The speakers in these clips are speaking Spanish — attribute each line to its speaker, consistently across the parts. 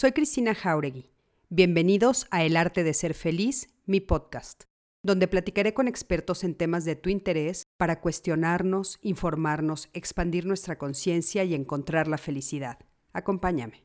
Speaker 1: Soy Cristina Jauregui. Bienvenidos a El Arte de Ser Feliz, mi podcast, donde platicaré con expertos en temas de tu interés para cuestionarnos, informarnos, expandir nuestra conciencia y encontrar la felicidad. Acompáñame.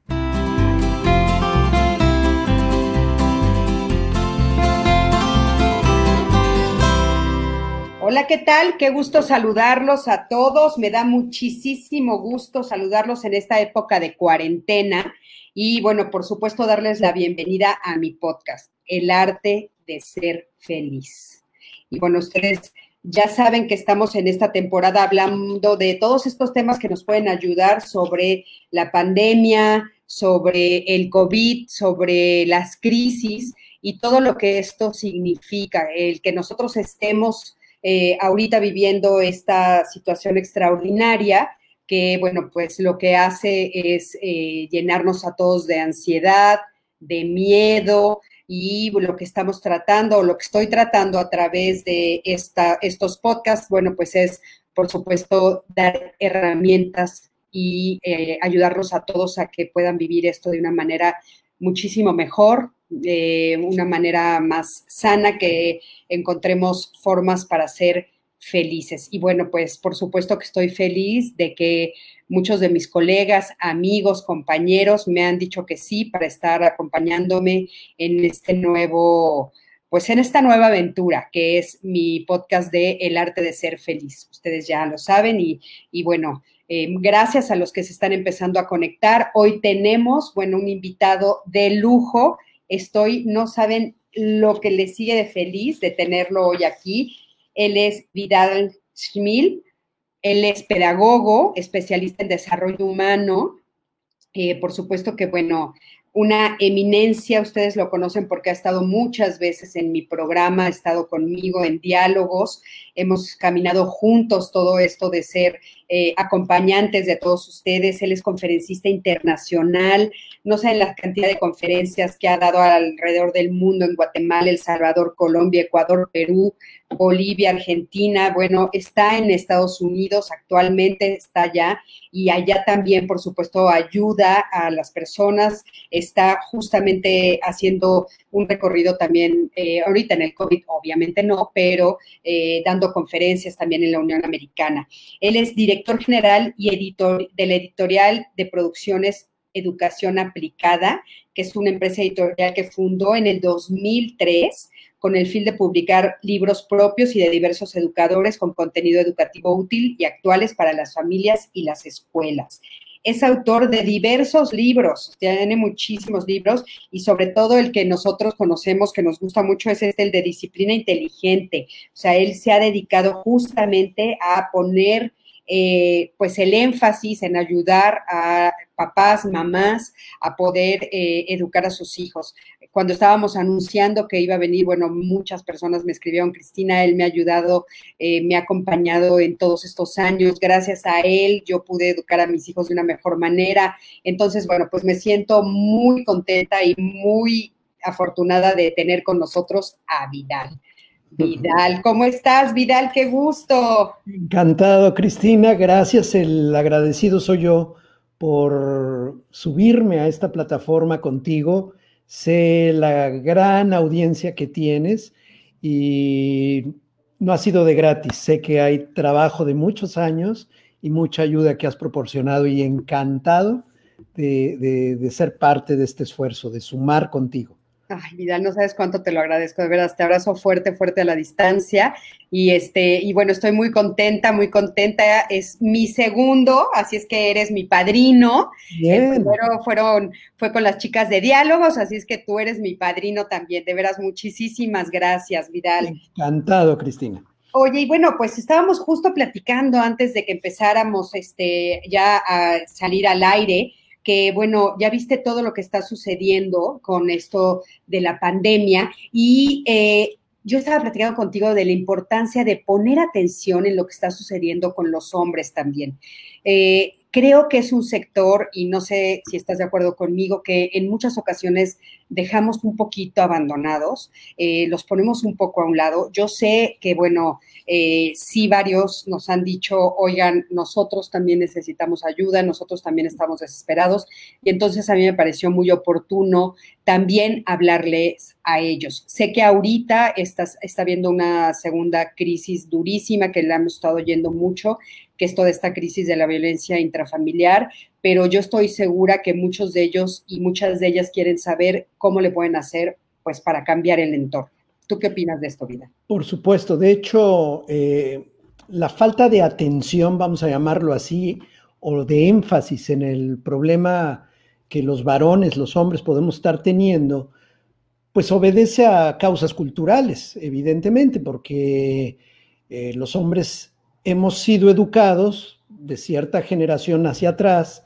Speaker 1: Hola, ¿qué tal? Qué gusto saludarlos a todos. Me da muchísimo gusto saludarlos en esta época de cuarentena y bueno, por supuesto, darles la bienvenida a mi podcast, El arte de ser feliz. Y bueno, ustedes ya saben que estamos en esta temporada hablando de todos estos temas que nos pueden ayudar sobre la pandemia, sobre el COVID, sobre las crisis y todo lo que esto significa, el que nosotros estemos eh, ahorita viviendo esta situación extraordinaria que, bueno, pues lo que hace es eh, llenarnos a todos de ansiedad, de miedo y lo que estamos tratando lo que estoy tratando a través de esta, estos podcasts, bueno, pues es, por supuesto, dar herramientas y eh, ayudarlos a todos a que puedan vivir esto de una manera muchísimo mejor, de una manera más sana, que encontremos formas para ser felices. Y bueno, pues por supuesto que estoy feliz de que muchos de mis colegas, amigos, compañeros me han dicho que sí para estar acompañándome en este nuevo, pues en esta nueva aventura que es mi podcast de El arte de ser feliz. Ustedes ya lo saben y, y bueno, eh, gracias a los que se están empezando a conectar. Hoy tenemos, bueno, un invitado de lujo. Estoy, no saben lo que le sigue de feliz de tenerlo hoy aquí él es Vidal Schmil, él es pedagogo, especialista en desarrollo humano. Eh, por supuesto que, bueno, una eminencia, ustedes lo conocen porque ha estado muchas veces en mi programa, ha estado conmigo en diálogos, hemos caminado juntos todo esto de ser eh, acompañantes de todos ustedes. Él es conferencista internacional, no saben la cantidad de conferencias que ha dado alrededor del mundo, en Guatemala, El Salvador, Colombia, Ecuador, Perú, Bolivia, Argentina, bueno, está en Estados Unidos actualmente, está allá y allá también, por supuesto, ayuda a las personas, está justamente haciendo un recorrido también, eh, ahorita en el COVID, obviamente no, pero eh, dando conferencias también en la Unión Americana. Él es director general y editor del editorial de producciones Educación Aplicada, que es una empresa editorial que fundó en el 2003 con el fin de publicar libros propios y de diversos educadores con contenido educativo útil y actuales para las familias y las escuelas es autor de diversos libros, tiene muchísimos libros y sobre todo el que nosotros conocemos, que nos gusta mucho, es este, el de disciplina inteligente. O sea, él se ha dedicado justamente a poner eh, pues el énfasis en ayudar a papás, mamás a poder eh, educar a sus hijos. Cuando estábamos anunciando que iba a venir, bueno, muchas personas me escribieron, Cristina, él me ha ayudado, eh, me ha acompañado en todos estos años, gracias a él yo pude educar a mis hijos de una mejor manera. Entonces, bueno, pues me siento muy contenta y muy afortunada de tener con nosotros a Vidal. Vidal, ¿cómo estás, Vidal? Qué gusto.
Speaker 2: Encantado, Cristina. Gracias. El agradecido soy yo por subirme a esta plataforma contigo. Sé la gran audiencia que tienes y no ha sido de gratis. Sé que hay trabajo de muchos años y mucha ayuda que has proporcionado y encantado de, de ser parte de este esfuerzo, de sumar contigo.
Speaker 1: Ay, Vidal, no sabes cuánto te lo agradezco, de veras, te abrazo fuerte, fuerte a la distancia. Y este, y bueno, estoy muy contenta, muy contenta. Es mi segundo, así es que eres mi padrino. El primero fueron, fue con las chicas de diálogos, así es que tú eres mi padrino también. De veras, muchísimas gracias, Vidal.
Speaker 2: Encantado, Cristina.
Speaker 1: Oye, y bueno, pues estábamos justo platicando antes de que empezáramos este, ya a salir al aire que, bueno, ya viste todo lo que está sucediendo con esto de la pandemia y eh, yo estaba platicando contigo de la importancia de poner atención en lo que está sucediendo con los hombres también. Eh, creo que es un sector, y no sé si estás de acuerdo conmigo, que en muchas ocasiones dejamos un poquito abandonados, eh, los ponemos un poco a un lado. Yo sé que, bueno, eh, sí varios nos han dicho, oigan, nosotros también necesitamos ayuda, nosotros también estamos desesperados, y entonces a mí me pareció muy oportuno también hablarles a ellos. Sé que ahorita está, está habiendo una segunda crisis durísima que le hemos estado oyendo mucho, toda esta crisis de la violencia intrafamiliar, pero yo estoy segura que muchos de ellos y muchas de ellas quieren saber cómo le pueden hacer pues para cambiar el entorno. ¿Tú qué opinas de esto, Vida?
Speaker 2: Por supuesto, de hecho, eh, la falta de atención, vamos a llamarlo así, o de énfasis en el problema que los varones, los hombres podemos estar teniendo, pues obedece a causas culturales, evidentemente, porque eh, los hombres hemos sido educados de cierta generación hacia atrás,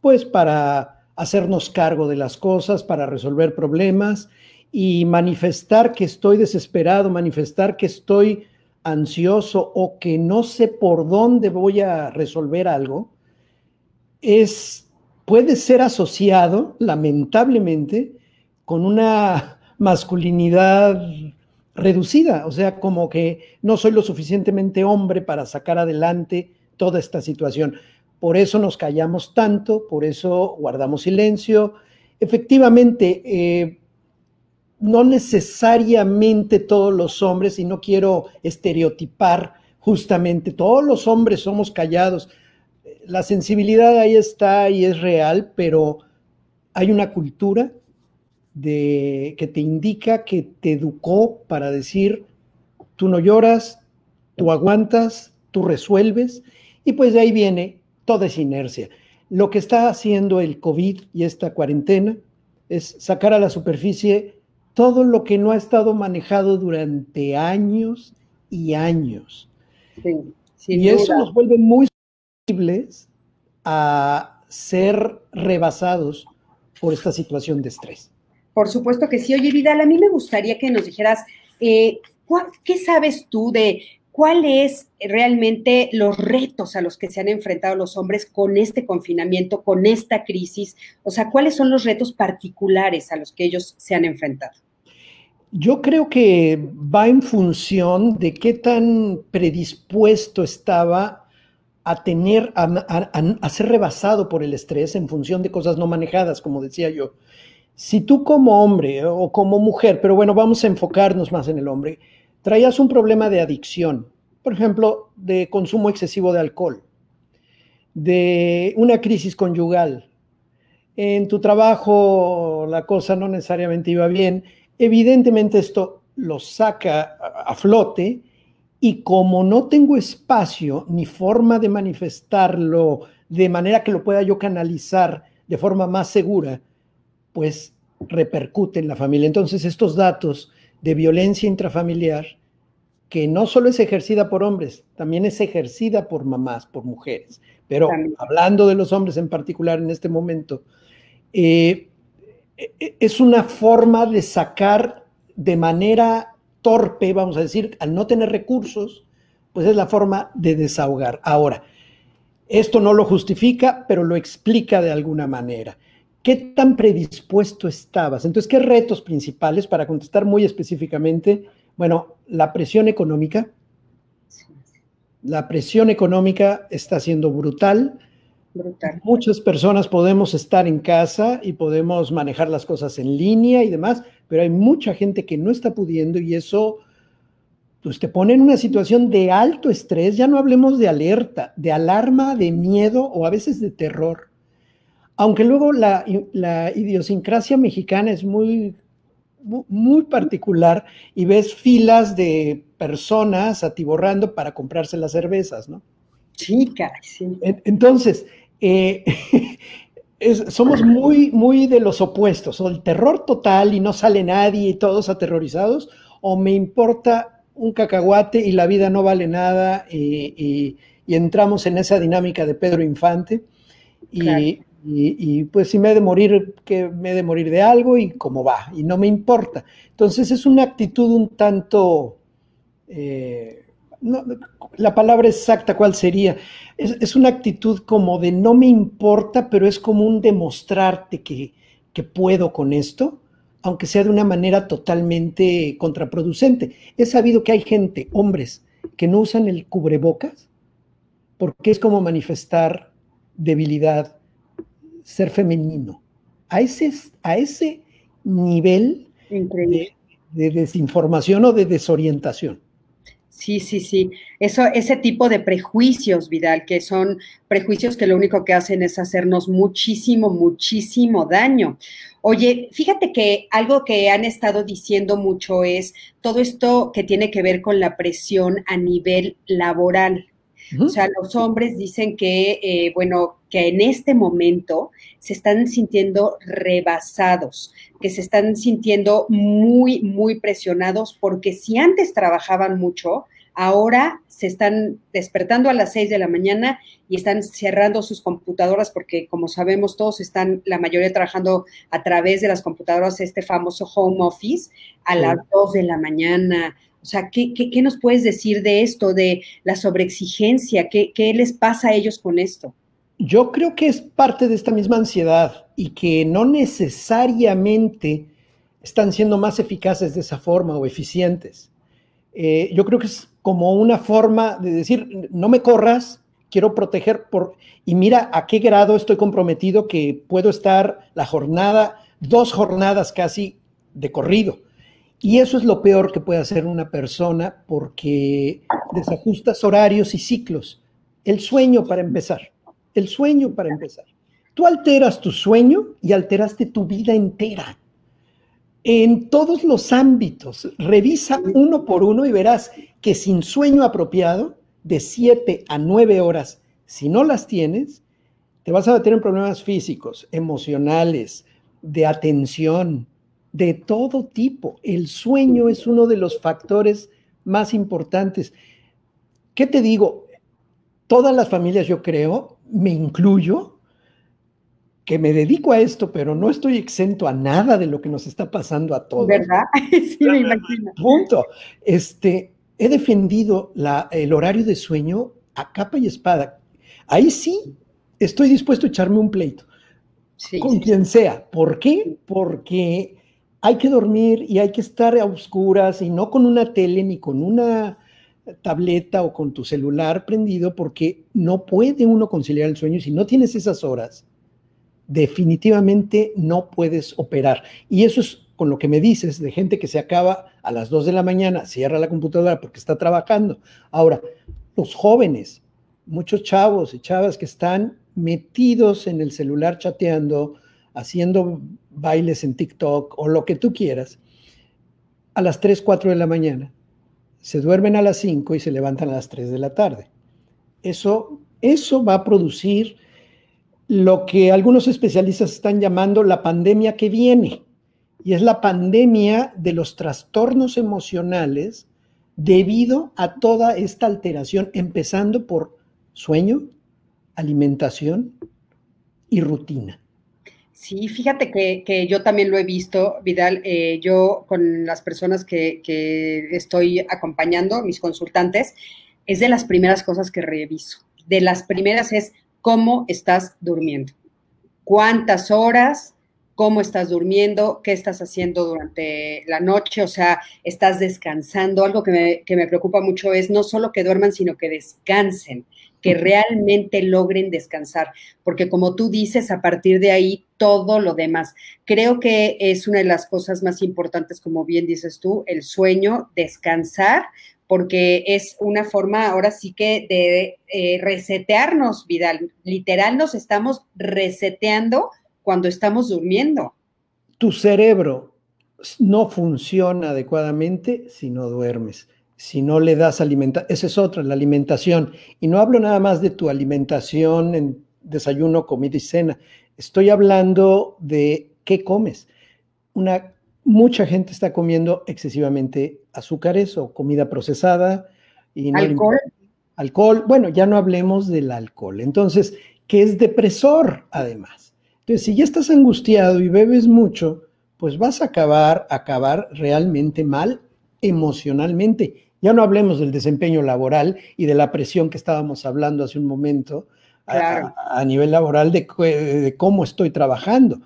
Speaker 2: pues para hacernos cargo de las cosas, para resolver problemas y manifestar que estoy desesperado, manifestar que estoy ansioso o que no sé por dónde voy a resolver algo, es, puede ser asociado, lamentablemente, con una masculinidad reducida, o sea, como que no soy lo suficientemente hombre para sacar adelante toda esta situación. Por eso nos callamos tanto, por eso guardamos silencio. Efectivamente, eh, no necesariamente todos los hombres, y no quiero estereotipar justamente, todos los hombres somos callados. La sensibilidad ahí está y es real, pero hay una cultura de, que te indica, que te educó para decir, tú no lloras, tú aguantas, tú resuelves, y pues de ahí viene toda esa inercia. Lo que está haciendo el COVID y esta cuarentena es sacar a la superficie todo lo que no ha estado manejado durante años y años. y eso nos vuelve muy sensibles a ser rebasados por esta situación de estrés.
Speaker 1: Por supuesto que sí. Oye, Vidal, a mí me gustaría que nos dijeras, eh, ¿qué sabes tú de cuáles realmente los retos a los que se han enfrentado los hombres con este confinamiento, con esta crisis? O sea, ¿cuáles son los retos particulares a los que ellos se han enfrentado?
Speaker 2: Yo creo que va en función de qué tan predispuesto estaba a tener, a, ser rebasado por el estrés en función de cosas no manejadas, como decía yo. Si tú como hombre o como mujer, pero bueno, vamos a enfocarnos más en el hombre, traías un problema de adicción, por ejemplo, de consumo excesivo de alcohol, de una crisis conyugal, en tu trabajo la cosa no necesariamente iba bien, Evidentemente esto lo saca a flote y como no tengo espacio ni forma de manifestarlo de manera que lo pueda yo canalizar de forma más segura, pues repercute en la familia. Entonces estos datos de violencia intrafamiliar, que no solo es ejercida por hombres, también es ejercida por mamás, por mujeres, pero hablando de los hombres en particular en este momento, eh, e, e, es una forma de sacar de manera torpe, vamos a decir, al no tener recursos, pues es la forma de desahogar. Ahora, esto no lo justifica, pero lo explica de alguna manera. ¿Qué tan predispuesto estabas? Entonces, ¿qué retos principales para contestar muy específicamente? Bueno, la presión económica. La presión económica está siendo brutal Muchas personas podemos estar en casa y podemos manejar las cosas en línea y demás, pero hay mucha gente que no está pudiendo y eso pues te pone en una situación de alto estrés, ya no hablemos de alerta, de alarma, de miedo o a veces de terror. Aunque luego la, la idiosincrasia mexicana es muy, muy particular y ves filas de personas atiborrando para comprarse las cervezas, ¿no?
Speaker 1: Sí, sí.
Speaker 2: Entonces, eh, somos muy, muy de los opuestos, o el terror total y no sale nadie y todos aterrorizados, o me importa un cacahuate y la vida no vale nada y, entramos en esa dinámica de Pedro Infante y, pues si me he de morir, que me he de morir de algo y cómo va, y no me importa. Entonces es una actitud un tanto... Eh, la palabra exacta, ¿cuál sería? Es, una actitud como de no me importa, pero es como un demostrarte que, que puedo con esto, aunque sea de una manera totalmente contraproducente. He sabido que hay gente, hombres, que no usan el cubrebocas porque es como manifestar debilidad, ser femenino. A ese, a ese nivel de, de desinformación o de desorientación.
Speaker 1: Sí, sí, sí. Eso, ese tipo de prejuicios, Vidal, que son prejuicios que lo único que hacen es hacernos muchísimo, muchísimo daño. Oye, fíjate que algo que han estado diciendo mucho es todo esto que tiene que ver con la presión a nivel laboral. O sea, los hombres dicen que, eh, bueno, que en este momento se están sintiendo rebasados, que se están sintiendo muy, muy presionados, porque si antes trabajaban mucho, ahora se están despertando a las seis de la mañana y están cerrando sus computadoras porque, como sabemos, todos están, la mayoría trabajando a través de las computadoras, este famoso home office, a las dos de la mañana, o sea, ¿qué, qué, nos puedes decir de esto, de la sobreexigencia? ¿Qué, ¿Qué les pasa a ellos con esto?
Speaker 2: Yo creo que es parte de esta misma ansiedad y que no necesariamente están siendo más eficaces de esa forma o eficientes. Eh, yo creo que es como una forma de decir, no me corras, quiero proteger por... Y mira a qué grado estoy comprometido que puedo estar la jornada, dos jornadas casi de corrido. Y eso es lo peor que puede hacer una persona porque desajustas horarios y ciclos. El sueño para empezar, el sueño para empezar. Tú alteras tu sueño y alteraste tu vida entera. En todos los ámbitos, revisa uno por uno y verás que sin sueño apropiado, de 7 a 9 horas, si no las tienes, te vas a meter en problemas físicos, emocionales, de atención, de todo tipo. El sueño es uno de los factores más importantes. ¿Qué te digo? Todas las familias, yo creo, me incluyo, que me dedico a esto, pero no estoy exento a nada de lo que nos está pasando a todos.
Speaker 1: ¿Verdad? Sí, me imagino.
Speaker 2: Punto. Este, he defendido la, el horario de sueño a capa y espada. Ahí sí estoy dispuesto a echarme un pleito. con quien sea. ¿Por qué? Porque hay que dormir y hay que estar a oscuras y no con una tele ni con una tableta o con tu celular prendido porque no puede uno conciliar el sueño si no tienes esas horas, definitivamente no puedes operar. Y eso es con lo que me dices de gente que se acaba a las 2 de la mañana, cierra la computadora porque está trabajando. Ahora, los jóvenes, muchos chavos y chavas que están metidos en el celular chateando, haciendo bailes en TikTok o lo que tú quieras, a las 3, 4 de la mañana. Se duermen a las 5 y se levantan a las 3 de la tarde. Eso, eso va a producir lo que algunos especialistas están llamando la pandemia que viene. Y es la pandemia de los trastornos emocionales debido a toda esta alteración, empezando por sueño, alimentación y rutina.
Speaker 1: Sí, fíjate que, yo también lo he visto, Vidal. Eh, yo con las personas que, estoy acompañando, mis consultantes, es de las primeras cosas que reviso. De las primeras es cómo estás durmiendo, cuántas horas, cómo estás durmiendo, qué estás haciendo durante la noche, o sea, estás descansando. Algo que me, que me preocupa mucho es no solo que duerman, sino que descansen que realmente logren descansar, porque como tú dices, a partir de ahí todo lo demás. Creo que es una de las cosas más importantes, como bien dices tú, el sueño, descansar, porque es una forma ahora sí que de eh, resetearnos, Vidal. Literal nos estamos reseteando cuando estamos durmiendo.
Speaker 2: Tu cerebro no funciona adecuadamente si no duermes si no le das alimentación, esa es otra, la alimentación. Y no hablo nada más de tu alimentación en desayuno, comida y cena. Estoy hablando de qué comes. Una, mucha gente está comiendo excesivamente azúcares o comida procesada. Y
Speaker 1: alcohol.
Speaker 2: alcohol. Bueno, ya no hablemos del alcohol. Entonces, que es depresor además. Entonces, si ya estás angustiado y bebes mucho, pues vas a acabar, acabar realmente mal emocionalmente ya no hablemos del desempeño laboral y de la presión que estábamos hablando hace un momento a, nivel laboral de, cómo estoy trabajando.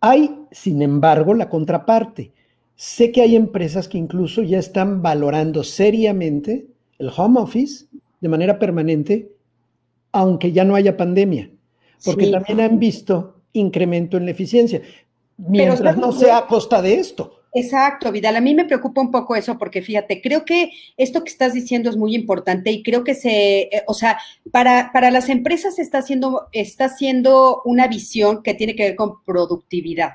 Speaker 2: Hay, sin embargo, la contraparte. Sé que hay empresas que incluso ya están valorando seriamente el home office de manera permanente, aunque ya no haya pandemia, porque también han visto incremento en la eficiencia, mientras no sea a costa de esto.
Speaker 1: Exacto, Vidal. A mí me preocupa un poco eso porque fíjate, creo que esto que estás diciendo es muy importante y creo que se, eh, o sea, para, para las empresas está haciendo, está haciendo una visión que tiene que ver con productividad.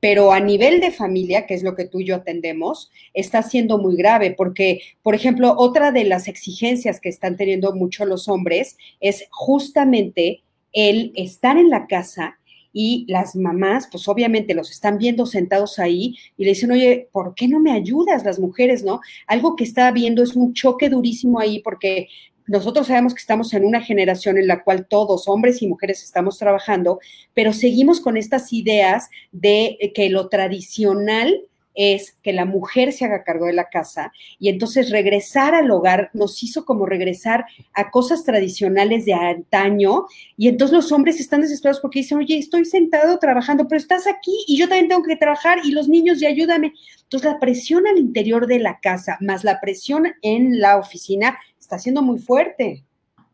Speaker 1: Pero a nivel de familia, que es lo que tú y yo atendemos, está siendo muy grave porque, por ejemplo, otra de las exigencias que están teniendo mucho los hombres es justamente el estar en la casa y las mamás, pues obviamente los están viendo sentados ahí y le dicen, oye, ¿por qué no me ayudas las mujeres, no? Algo que está viendo es un choque durísimo ahí porque nosotros sabemos que estamos en una generación en la cual todos, hombres y mujeres, estamos trabajando, pero seguimos con estas ideas de que lo tradicional es que la mujer se haga cargo de la casa y entonces regresar al hogar nos hizo como regresar a cosas tradicionales de antaño y entonces los hombres están desesperados porque dicen, oye, estoy sentado trabajando, pero estás aquí y yo también tengo que trabajar y los niños y ayúdame. Entonces la presión al interior de la casa más la presión en la oficina está siendo muy fuerte.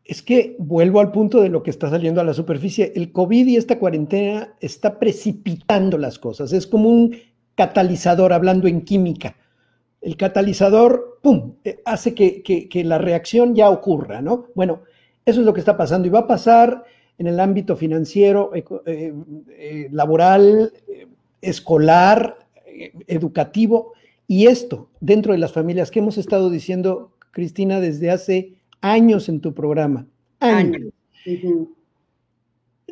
Speaker 2: Es que vuelvo al punto de lo que está saliendo a la superficie. El COVID y esta cuarentena está precipitando las cosas. Es como un catalizador, hablando en química. El catalizador, ¡pum!, eh, hace que, la reacción ya ocurra, ¿no? Bueno, eso es lo que está pasando y va a pasar en el ámbito financiero, eh, eh, laboral, escolar, educativo, y esto dentro de las familias que hemos estado diciendo, Cristina, desde hace años en tu programa. Años.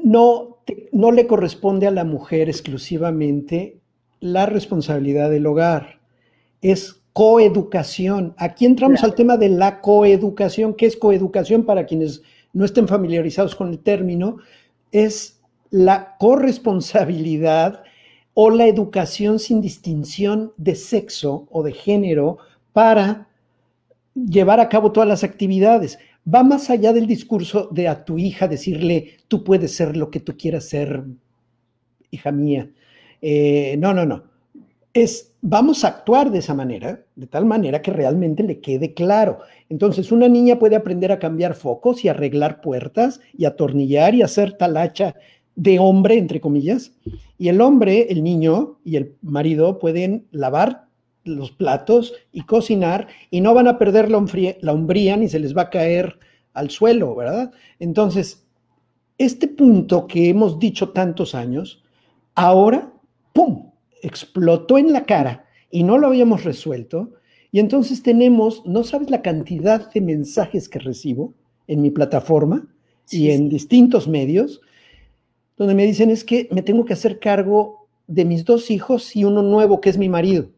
Speaker 2: no, no le corresponde a la mujer exclusivamente la responsabilidad del hogar, es coeducación. Aquí entramos al tema de la coeducación. ¿Qué es coeducación para quienes no estén familiarizados con el término? Es la corresponsabilidad o la educación sin distinción de sexo o de género para llevar a cabo todas las actividades. Va más allá del discurso de a tu hija decirle, tú puedes ser lo que tú quieras ser, hija mía. Eh, no, no, no. Es, vamos a actuar de esa manera, de tal manera que realmente le quede claro. Entonces, una niña puede aprender a cambiar focos y arreglar puertas y atornillar y hacer talacha de hombre, entre comillas. Y el hombre, el niño y el marido pueden lavar los platos y cocinar y no van a perder la, la hombría ni se les va a caer al suelo, ¿verdad? Entonces, este punto que hemos dicho tantos años, ahora ¡pum!, explotó en la cara y no lo habíamos resuelto. Y entonces tenemos, no sabes la cantidad de mensajes que recibo en mi plataforma y en distintos medios, donde me dicen es que me tengo que hacer cargo de mis dos hijos y uno nuevo que es mi marido.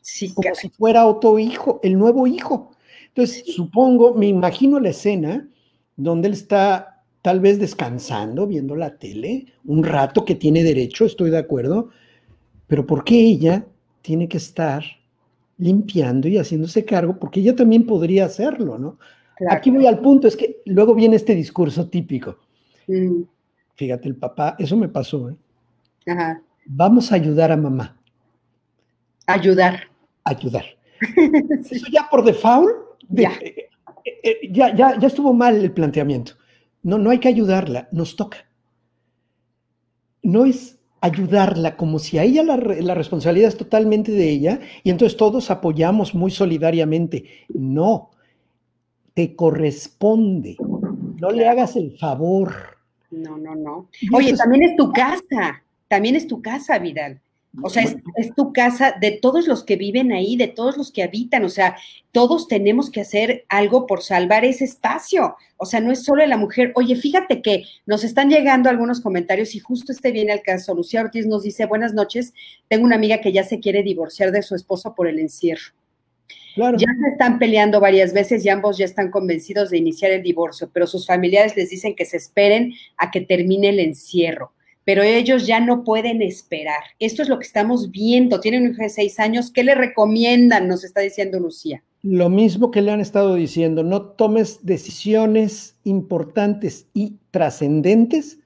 Speaker 2: Sí, como si fuera otro hijo, el nuevo hijo. Entonces, supongo, me imagino la escena donde él está tal vez descansando, viendo la tele, un rato que tiene derecho, estoy de acuerdo, pero ¿por qué ella tiene que estar limpiando y haciéndose cargo? Porque ella también podría hacerlo, ¿no? Aquí voy al punto, es que luego viene este discurso típico. Mm. Fíjate, el papá, eso me pasó, ¿eh? Ajá. Vamos a ayudar a mamá.
Speaker 1: Ayudar.
Speaker 2: Ayudar. Eso ya por default, ya. Eh, eh, eh, ya, ya, ya estuvo mal el planteamiento. No, no hay que ayudarla, nos toca. No es ayudarla como si a ella la, responsabilidad es totalmente de ella y entonces todos apoyamos muy solidariamente. No, te corresponde. No le hagas el favor.
Speaker 1: No, no, no. Oye, también es tu casa, también es tu casa, Vidal. O sea, es, tu casa de todos los que viven ahí, de todos los que habitan. O sea, todos tenemos que hacer algo por salvar ese espacio. O sea, no es solo la mujer. Oye, fíjate que nos están llegando algunos comentarios y justo este viene al caso. Lucía Ortiz nos dice, buenas noches, tengo una amiga que ya se quiere divorciar de su esposo por el encierro. Claro. Ya se están peleando varias veces y ambos ya están convencidos de iniciar el divorcio, pero sus familiares les dicen que se esperen a que termine el encierro pero ellos ya no pueden esperar. Esto es lo que estamos viendo. Tienen un hijo de seis años. ¿Qué le recomiendan? Nos está diciendo Lucía.
Speaker 2: Lo mismo que le han estado diciendo, no tomes decisiones importantes y trascendentes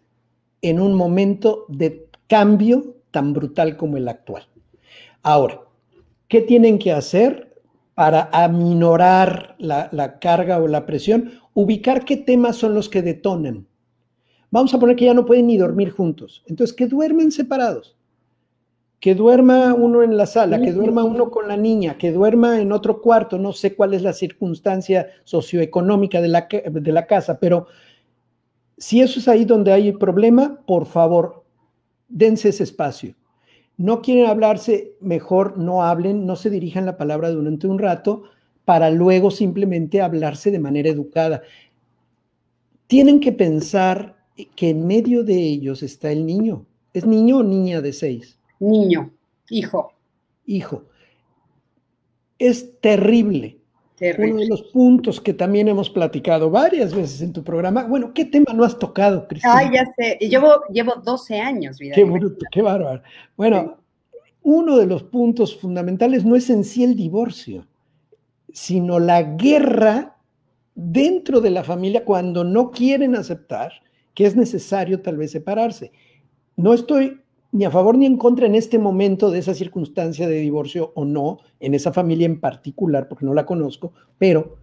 Speaker 2: en un momento de cambio tan brutal como el actual. Ahora, ¿qué tienen que hacer para aminorar la, la carga o la presión? Ubicar qué temas son los que detonan. Vamos a poner que ya no pueden ni dormir juntos. Entonces, que duermen separados que duerma uno en la sala, que duerma uno con la niña, que duerma en otro cuarto, no sé cuál es la circunstancia socioeconómica de la, de la casa, pero si eso es ahí donde hay problema, por favor, dense ese espacio. No quieren hablarse, mejor no hablen, no se dirijan la palabra durante un rato para luego simplemente hablarse de manera educada. Tienen que pensar que en medio de ellos está el niño. ¿Es niño o niña de seis?
Speaker 1: Niño, hijo.
Speaker 2: Hijo. Es terrible. Uno de los puntos que también hemos platicado varias veces en tu programa. Bueno, ¿qué tema no has tocado,
Speaker 1: Cristina? Ay, ya sé. Llevo, llevo 12 años, vida.
Speaker 2: Qué bruto, qué bárbaro. Bueno, uno de los puntos fundamentales no es en sí el divorcio, sino la guerra dentro de la familia cuando no quieren aceptar que es necesario tal vez separarse. No estoy ni a favor ni en contra en este momento de esa circunstancia de divorcio o no, en esa familia en particular, porque no la conozco, pero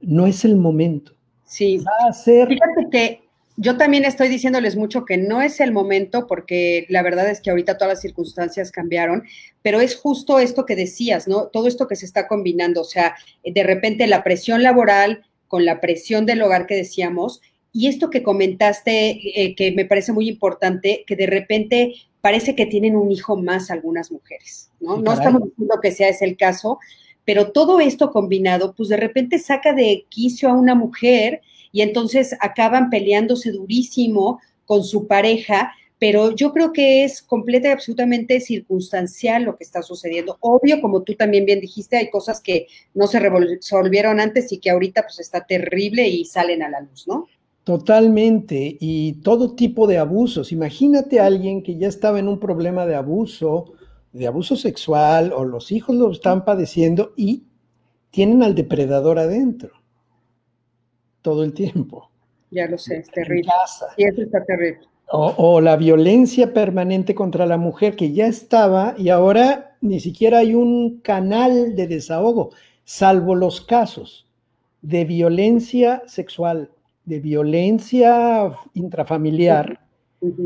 Speaker 2: no es el momento.
Speaker 1: Sí. Va a ser. Fíjate que yo también estoy diciéndoles mucho que no es el momento, porque la verdad es que ahorita todas las circunstancias cambiaron, pero es justo esto que decías, ¿no? Todo esto que se está combinando, o sea, de repente la presión laboral con la presión del hogar que decíamos, y esto que comentaste, eh, que me parece muy importante, que de repente parece que tienen un hijo más algunas mujeres, ¿no? no estamos diciendo que sea ese el caso, pero todo esto combinado, pues de repente saca de quicio a una mujer y entonces acaban peleándose durísimo con su pareja, pero yo creo que es completa y absolutamente circunstancial lo que está sucediendo. Obvio, como tú también bien dijiste, hay cosas que no se resolvieron antes y que ahorita pues está terrible y salen a la luz, ¿no?
Speaker 2: Totalmente, y todo tipo de abusos. Imagínate a alguien que ya estaba en un problema de abuso, de abuso sexual, o los hijos lo están padeciendo y tienen al depredador adentro todo el tiempo.
Speaker 1: Ya lo sé, es terrible. Y eso está terrible.
Speaker 2: O, o, la violencia permanente contra la mujer que ya estaba y ahora ni siquiera hay un canal de desahogo, salvo los casos de violencia sexual de violencia intrafamiliar,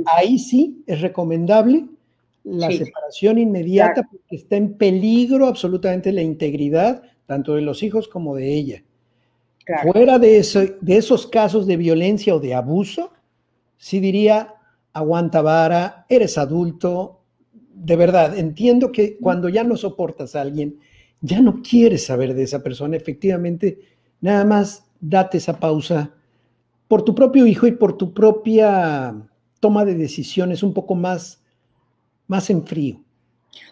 Speaker 2: ahí sí es recomendable la separación inmediata porque está en peligro absolutamente la integridad tanto de los hijos como de ella. Fuera de, eso, de esos casos de violencia o de abuso, sí diría, aguanta vara, eres adulto, de verdad, entiendo que cuando ya no soportas a alguien, ya no quieres saber de esa persona, efectivamente, nada más date esa pausa, por tu propio hijo y por tu propia toma de decisiones un poco más, más en frío.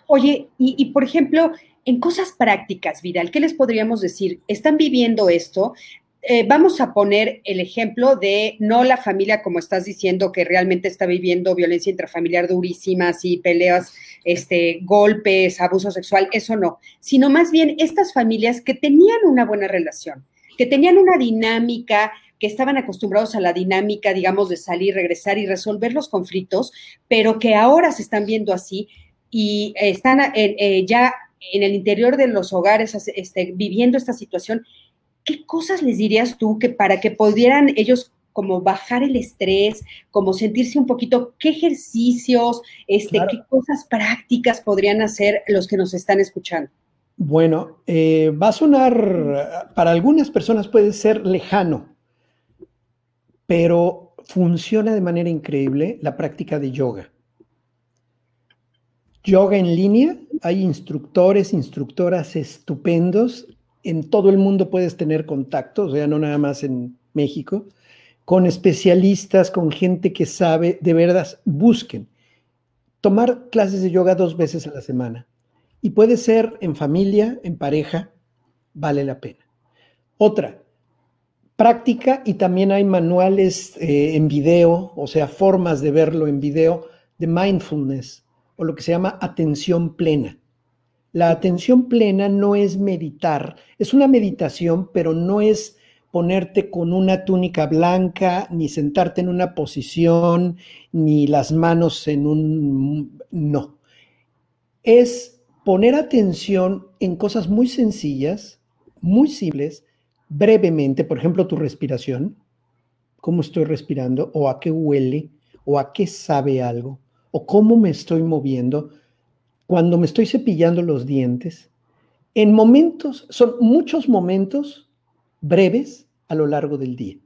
Speaker 1: Oye, y, por ejemplo, en cosas prácticas, Vidal, ¿qué les podríamos decir? Están viviendo esto. Eh, vamos a poner el ejemplo de no la familia, como estás diciendo, que realmente está viviendo violencia intrafamiliar durísimas y peleas, este, golpes, abuso sexual, eso no, sino más bien estas familias que tenían una buena relación, que tenían una dinámica que estaban acostumbrados a la dinámica, digamos, de salir, regresar y resolver los conflictos, pero que ahora se están viendo así y están eh, ya en el interior de los hogares este, viviendo esta situación. ¿Qué cosas les dirías tú que para que pudieran ellos como bajar el estrés, como sentirse un poquito, qué ejercicios, este, qué cosas prácticas podrían hacer los que nos están escuchando?
Speaker 2: Bueno, eh, va a sonar, para algunas personas puede ser lejano, pero funciona de manera increíble la práctica de yoga. Yoga en línea, hay instructores, instructoras estupendos, en todo el mundo puedes tener contactos, o sea, no nada más en México, con especialistas, con gente que sabe, de verdad, busquen. Tomar clases de yoga dos veces a la semana. Y puede ser en familia, en pareja, vale la pena. Otra, práctica y también hay manuales eh, en video, o sea, formas de verlo en video de mindfulness o lo que se llama atención plena. La atención plena no es meditar, es una meditación, pero no es ponerte con una túnica blanca, ni sentarte en una posición, ni las manos en un... No. Es poner atención en cosas muy sencillas, muy simples, brevemente, por ejemplo, tu respiración, cómo estoy respirando, o a qué huele, o a qué sabe algo, o cómo me estoy moviendo, cuando me estoy cepillando los dientes, en momentos, son muchos momentos breves a lo largo del día.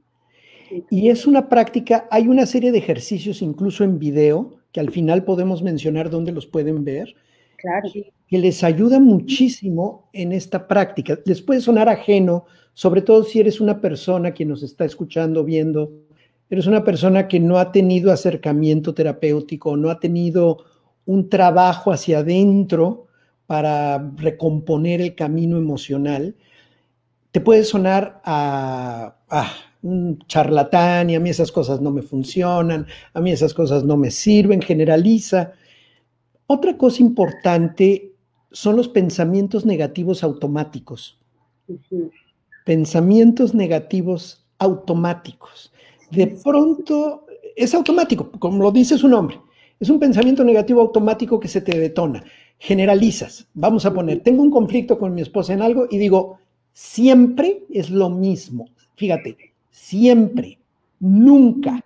Speaker 2: Y es una práctica, hay una serie de ejercicios incluso en video, que al final podemos mencionar dónde los pueden ver,
Speaker 1: claro.
Speaker 2: Que les ayuda muchísimo en esta práctica. Les puede sonar ajeno, sobre todo si eres una persona que nos está escuchando, viendo, eres una persona que no ha tenido acercamiento terapéutico, no ha tenido un trabajo hacia adentro para recomponer el camino emocional, te puede sonar a, un charlatán y a mí esas cosas no me funcionan, a mí esas cosas no me sirven, generaliza. Otra cosa importante son los pensamientos negativos automáticos. Pensamientos negativos automáticos. De pronto, es automático, como lo dice su nombre. Es un pensamiento negativo automático que se te detona generalizas. Vamos a poner, tengo un conflicto con mi esposa en algo y digo, siempre es lo mismo. Fíjate, siempre, nunca,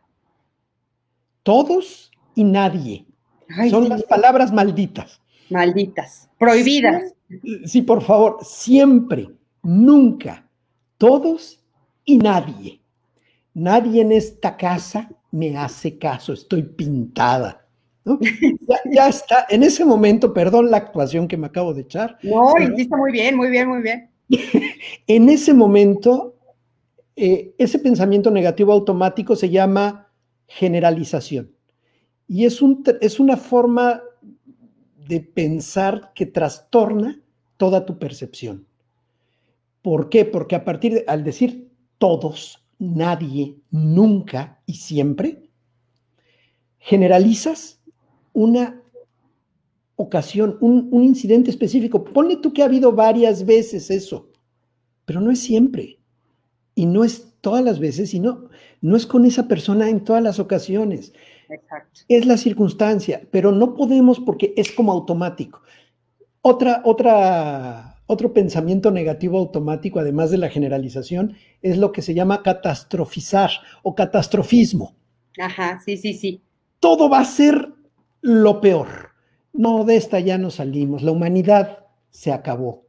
Speaker 2: todos y nadie. Son las palabras malditas.
Speaker 1: Malditas, prohibidas.
Speaker 2: Sí, por favor, siempre, nunca, todos y nadie. Nadie en esta casa me hace caso, estoy pintada ya, está, en ese momento, perdón la actuación que me acabo de echar.
Speaker 1: No, hiciste muy bien, muy bien, muy bien.
Speaker 2: en ese momento, eh, ese pensamiento negativo automático se llama generalización. Y es, un, es una forma de pensar que trastorna toda tu percepción. ¿Por qué? Porque a partir de, al decir todos, nadie, nunca y siempre, generalizas una ocasión, un, incidente específico. Ponle tú que ha habido varias veces eso, pero no es siempre. Y no es todas las veces, sino no es con esa persona en todas las ocasiones.
Speaker 1: Exacto.
Speaker 2: Es la circunstancia, pero no podemos porque es como automático. Otra, otra, otro pensamiento negativo automático, además de la generalización, es lo que se llama catastrofizar o catastrofismo.
Speaker 1: Ajá, sí, sí, sí.
Speaker 2: Todo va a ser lo peor. No, de esta ya no salimos. La humanidad se acabó.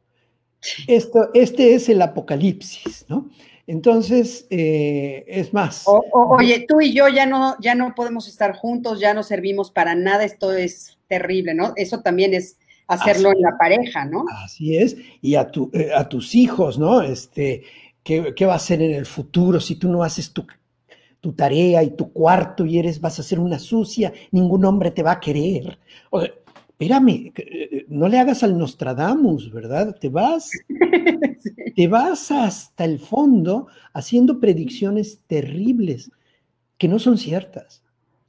Speaker 2: Esto, este es el apocalipsis, ¿no? Entonces, eh, es más.
Speaker 1: oye, tú y yo ya no, ya no podemos estar juntos, ya no servimos para nada, esto es terrible, ¿no? Eso también es hacerlo en la pareja, ¿no?
Speaker 2: Así es, y a, tu, eh, a tus hijos, ¿no? Este, ¿qué, ¿qué, va a ser en el futuro si tú no haces tu tu tarea y tu cuarto y eres, vas a ser una sucia, ningún hombre te va a querer. O espérame, eh, no le hagas al Nostradamus, ¿verdad? Te vas, te vas hasta el fondo haciendo predicciones terribles que no son ciertas.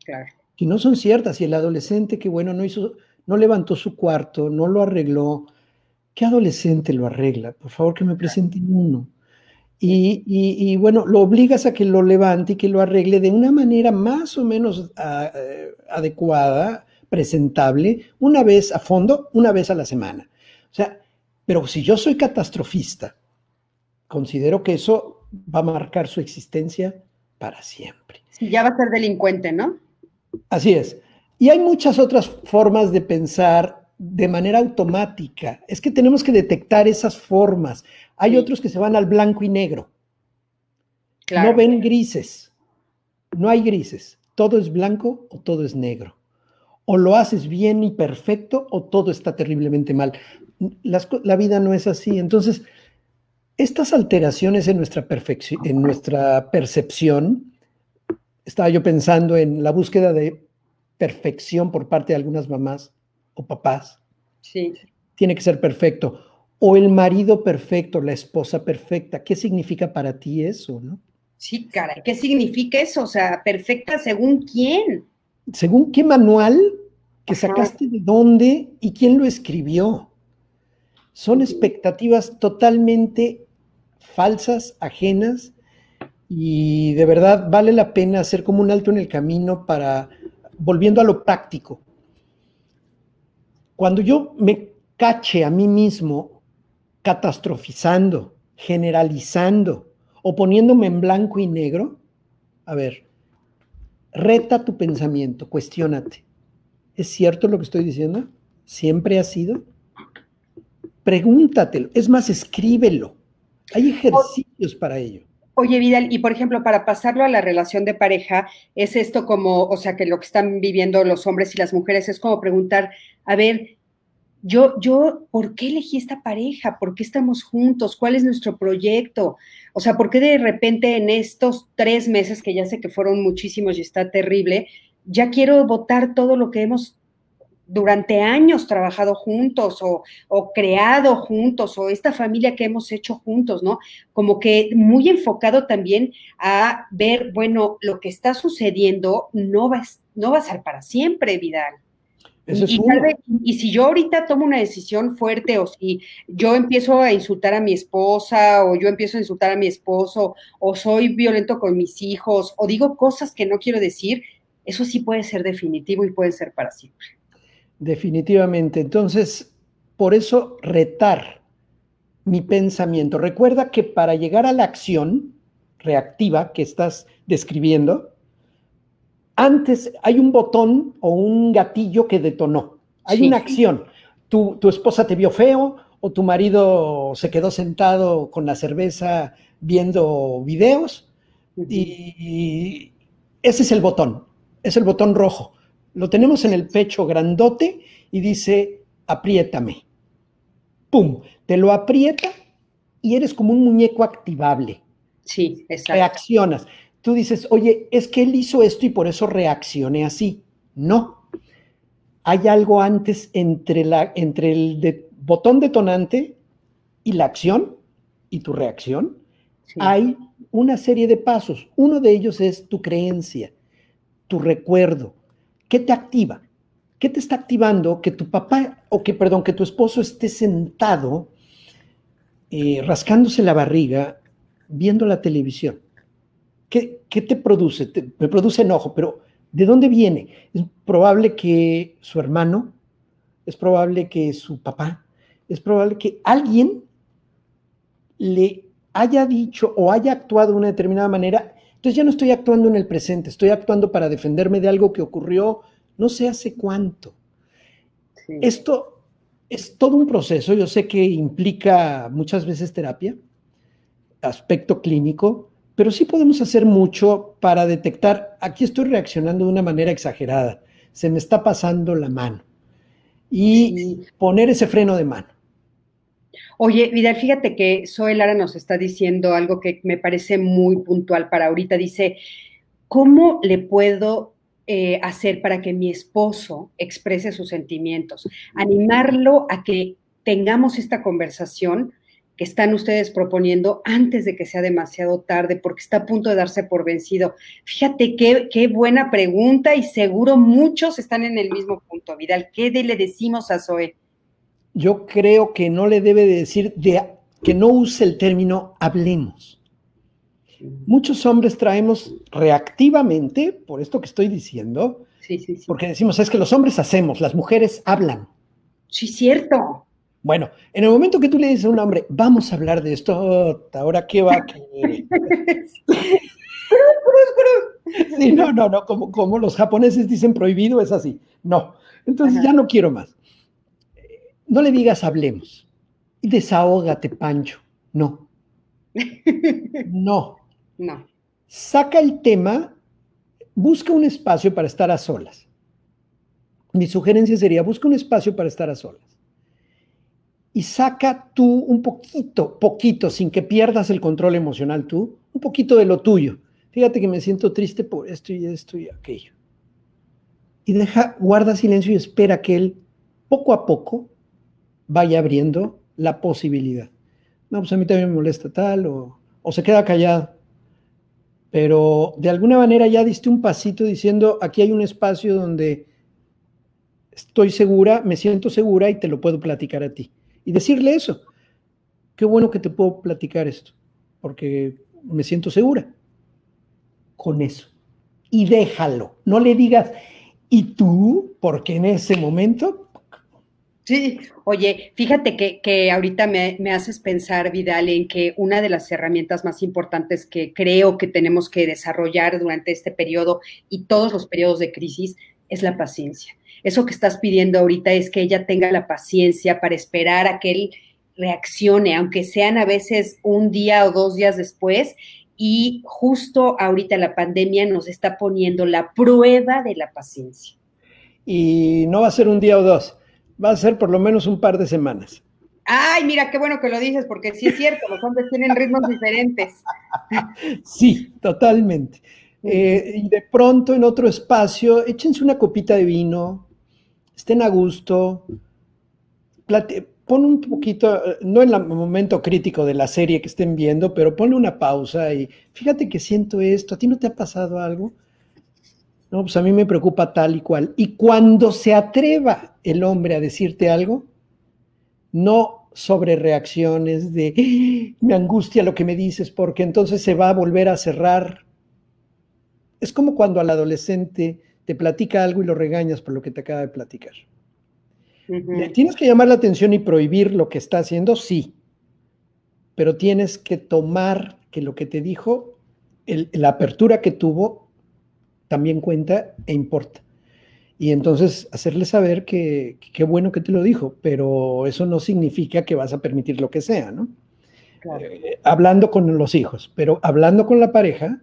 Speaker 1: Claro.
Speaker 2: Que no son ciertas. Y el adolescente que, bueno, no hizo, no levantó su cuarto, no lo arregló. ¿Qué adolescente lo arregla? Por favor, que me presenten uno. Y, bueno, lo obligas a que lo levante y que lo arregle de una manera más o menos ah, eh, adecuada, presentable, una vez a fondo, una vez a la semana. O sea, pero si yo soy catastrofista, considero que eso va a marcar su existencia para siempre.
Speaker 1: Sí, ya va a ser delincuente, ¿no?
Speaker 2: Así es. Y hay muchas otras formas de pensar de manera automática. Es que tenemos que detectar esas formas. Hay otros que se van al blanco y negro. No ven grises. No hay grises. Todo es blanco o todo es negro. O lo haces bien y perfecto o todo está terriblemente mal. la vida no es así. Entonces, estas alteraciones en nuestra, en nuestra percepción, estaba yo pensando en la búsqueda de perfección por parte de algunas mamás o papás.
Speaker 1: Sí.
Speaker 2: Tiene que ser perfecto. O el marido perfecto, la esposa perfecta. ¿Qué significa para ti eso, no?
Speaker 1: Sí, cara, ¿qué significa eso? O sea, perfecta según quién.
Speaker 2: Según qué manual que sacaste de dónde y quién lo escribió. Son expectativas totalmente falsas, ajenas Y de verdad vale la pena hacer como un alto en el camino para, volviendo a lo práctico. Cuando yo me cache a mí mismo catastrofizando, generalizando o poniéndome en blanco y negro, a ver, reta tu pensamiento, cuestiónate. ¿Es cierto lo que estoy diciendo? ¿Siempre ha sido? Pregúntatelo. Es más, escríbelo. Hay ejercicios para ello.
Speaker 1: Oye, Vidal, y por ejemplo, para pasarlo a la relación de pareja, es esto como, o sea, que lo que están viviendo los hombres y las mujeres es como preguntar, a ver, yo, yo, ¿por qué elegí esta pareja? ¿Por qué estamos juntos? ¿Cuál es nuestro proyecto? O sea, ¿por qué de repente en estos tres meses, que ya sé que fueron muchísimos y está terrible, ya quiero votar todo lo que hemos durante años trabajado juntos o, o, creado juntos o esta familia que hemos hecho juntos, ¿no? Como que muy enfocado también a ver, bueno, lo que está sucediendo no va, no va a ser para siempre, Vidal. Y, y, si yo ahorita tomo una decisión fuerte o si yo empiezo a insultar a mi esposa o yo empiezo a insultar a mi esposo o soy violento con mis hijos o digo cosas que no quiero decir, eso sí puede ser definitivo y puede ser para siempre.
Speaker 2: Definitivamente. Entonces, por eso retar mi pensamiento. Recuerda que para llegar a la acción reactiva que estás describiendo, antes hay un botón o un gatillo que detonó. Hay una acción. Tu, tu, esposa te vio feo o tu marido se quedó sentado con la cerveza viendo videos y ese es el botón, es el botón rojo. Lo tenemos en el pecho grandote y dice, apriétame. ¡Pum! Te lo aprieta y eres como un muñeco activable.
Speaker 1: Sí, exacto.
Speaker 2: Reaccionas. Tú dices, oye, es que él hizo esto y por eso reaccioné así. No. Hay algo antes entre, la, entre el botón detonante y la acción y tu reacción. Hay una serie de pasos. Uno de ellos es tu creencia, tu recuerdo, ¿Qué te activa? ¿Qué te está activando que tu papá o que, perdón, que tu esposo esté sentado eh, rascándose la barriga viendo la televisión? ¿Qué, te produce? me produce enojo, pero ¿de dónde viene? Es probable que su hermano, es probable que su papá, es probable que alguien le haya dicho o haya actuado de una determinada manera entonces ya no estoy actuando en el presente, estoy actuando para defenderme de algo que ocurrió no sé hace cuánto. Esto es todo un proceso, yo sé que implica muchas veces terapia, aspecto clínico, pero sí podemos hacer mucho para detectar, aquí estoy reaccionando de una manera exagerada, se me está pasando la mano y poner ese freno de mano.
Speaker 1: Oye, Vidal, fíjate que Zoe Lara nos está diciendo algo que me parece muy puntual para ahorita. Dice, ¿cómo le puedo eh, hacer para que mi esposo exprese sus sentimientos? Animarlo a que tengamos esta conversación que están ustedes proponiendo antes de que sea demasiado tarde, porque está a punto de darse por vencido. Fíjate qué, qué buena pregunta y seguro muchos están en el mismo punto. Vidal, ¿qué le decimos a Zoe?
Speaker 2: yo creo que no le debe de decir de, que no use el término hablemos. Muchos hombres traemos reactivamente, por esto que estoy diciendo, porque decimos, es que los hombres hacemos, las mujeres hablan.
Speaker 1: Sí, cierto.
Speaker 2: Bueno, en el momento que tú le dices a un hombre, vamos a hablar de esto, ahora qué va a querer. sí, no, no, no, como, como los japoneses dicen prohibido, es así. No, entonces ya no quiero más. No le digas hablemos. Desahógate, Pancho. No. No.
Speaker 1: No.
Speaker 2: Saca el tema, busca un espacio para estar a solas. Mi sugerencia sería, busca un espacio para estar a solas. Y saca tú un poquito, poquito, sin que pierdas el control emocional tú, un poquito de lo tuyo. Fíjate que me siento triste por esto y esto y aquello. Y deja, guarda silencio y espera que él, poco a poco, vaya abriendo la posibilidad. No, pues a mí también me molesta tal, o, o se queda callado. Pero de alguna manera ya diste un pasito diciendo, aquí hay un espacio donde estoy segura, me siento segura y te lo puedo platicar a ti. Y decirle eso. Qué bueno que te puedo platicar esto, porque me siento segura. con eso y déjalo. No le digas, ¿y tú? Porque en ese momento
Speaker 1: Sí, oye, fíjate que, que ahorita me, me, haces pensar, Vidal, en que una de las herramientas más importantes que creo que tenemos que desarrollar durante este periodo y todos los periodos de crisis es la paciencia. Eso que estás pidiendo ahorita es que ella tenga la paciencia para esperar a que él reaccione, aunque sean a veces un día o dos días después. Y justo ahorita la pandemia nos está poniendo la prueba de la paciencia.
Speaker 2: Y no va a ser un día o dos va a ser por lo menos un par de semanas.
Speaker 1: Ay, mira, qué bueno que lo dices, porque sí es cierto, los hombres tienen ritmos diferentes.
Speaker 2: Sí, totalmente. Eh, y de pronto en otro espacio, échense una copita de vino, estén a gusto, pon un poquito, no en el momento crítico de la serie que estén viendo, pero ponle una pausa y fíjate que siento esto, ¿a ti no te ha pasado algo? No, pues a mí me preocupa tal y cual. Y cuando se atreva el hombre a decirte algo, no sobre reacciones de ¡Ah! me angustia lo que me dices, porque entonces se va a volver a cerrar. Es como cuando al adolescente te platica algo y lo regañas por lo que te acaba de platicar. ¿Tienes que llamar la atención y prohibir lo que está haciendo? Sí. Pero tienes que tomar que lo que te dijo, la apertura que tuvo, también cuenta e importa. Y entonces hacerle saber que qué bueno que te lo dijo, pero eso no significa que vas a permitir lo que sea, ¿no? Eh, hablando con los hijos, pero hablando con la pareja,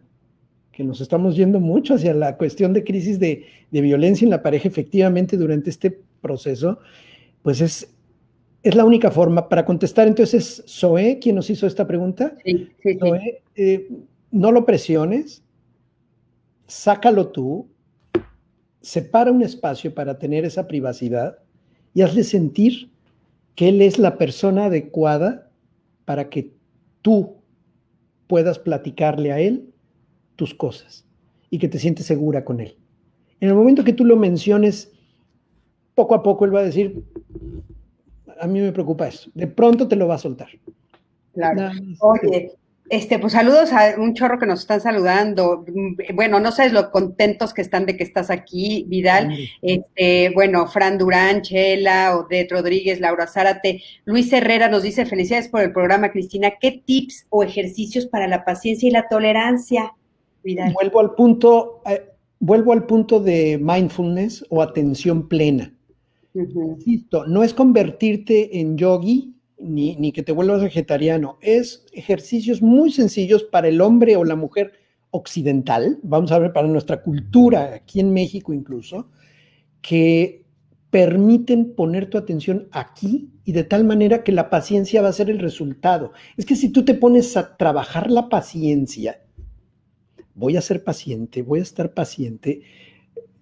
Speaker 2: que nos estamos yendo mucho hacia la cuestión de crisis de, violencia en la pareja, efectivamente, durante este proceso, pues es, es la única forma para contestar. Entonces, Zoe, ¿quién nos hizo esta pregunta? Sí, sí, Zoe, eh, no lo presiones, sácalo tú, separa un espacio para tener esa privacidad y hazle sentir que él es la persona adecuada para que tú puedas platicarle a él tus cosas y que te sientes segura con él. En el momento que tú lo menciones, poco a poco él va a decir, a mí me preocupa eso. De pronto te lo va a soltar.
Speaker 1: Claro. Oye, este, pues saludos a un chorro que nos están saludando. Bueno, no sabes lo contentos que están de que estás aquí, Vidal. Este, bueno, Fran Durán, Chela, Odette Rodríguez, Laura Zárate, Luis Herrera nos dice felicidades por el programa, Cristina. ¿Qué tips o ejercicios para la paciencia y la tolerancia,
Speaker 2: Vuelvo al punto, eh, vuelvo al punto de mindfulness o atención plena. Insisto, no es convertirte en yogi ni, que te vuelvas vegetariano, es ejercicios muy sencillos para el hombre o la mujer occidental, vamos a ver, para nuestra cultura, aquí en México incluso, que permiten poner tu atención aquí y de tal manera que la paciencia va a ser el resultado. Es que si tú te pones a trabajar la paciencia, voy a ser paciente, voy a estar paciente,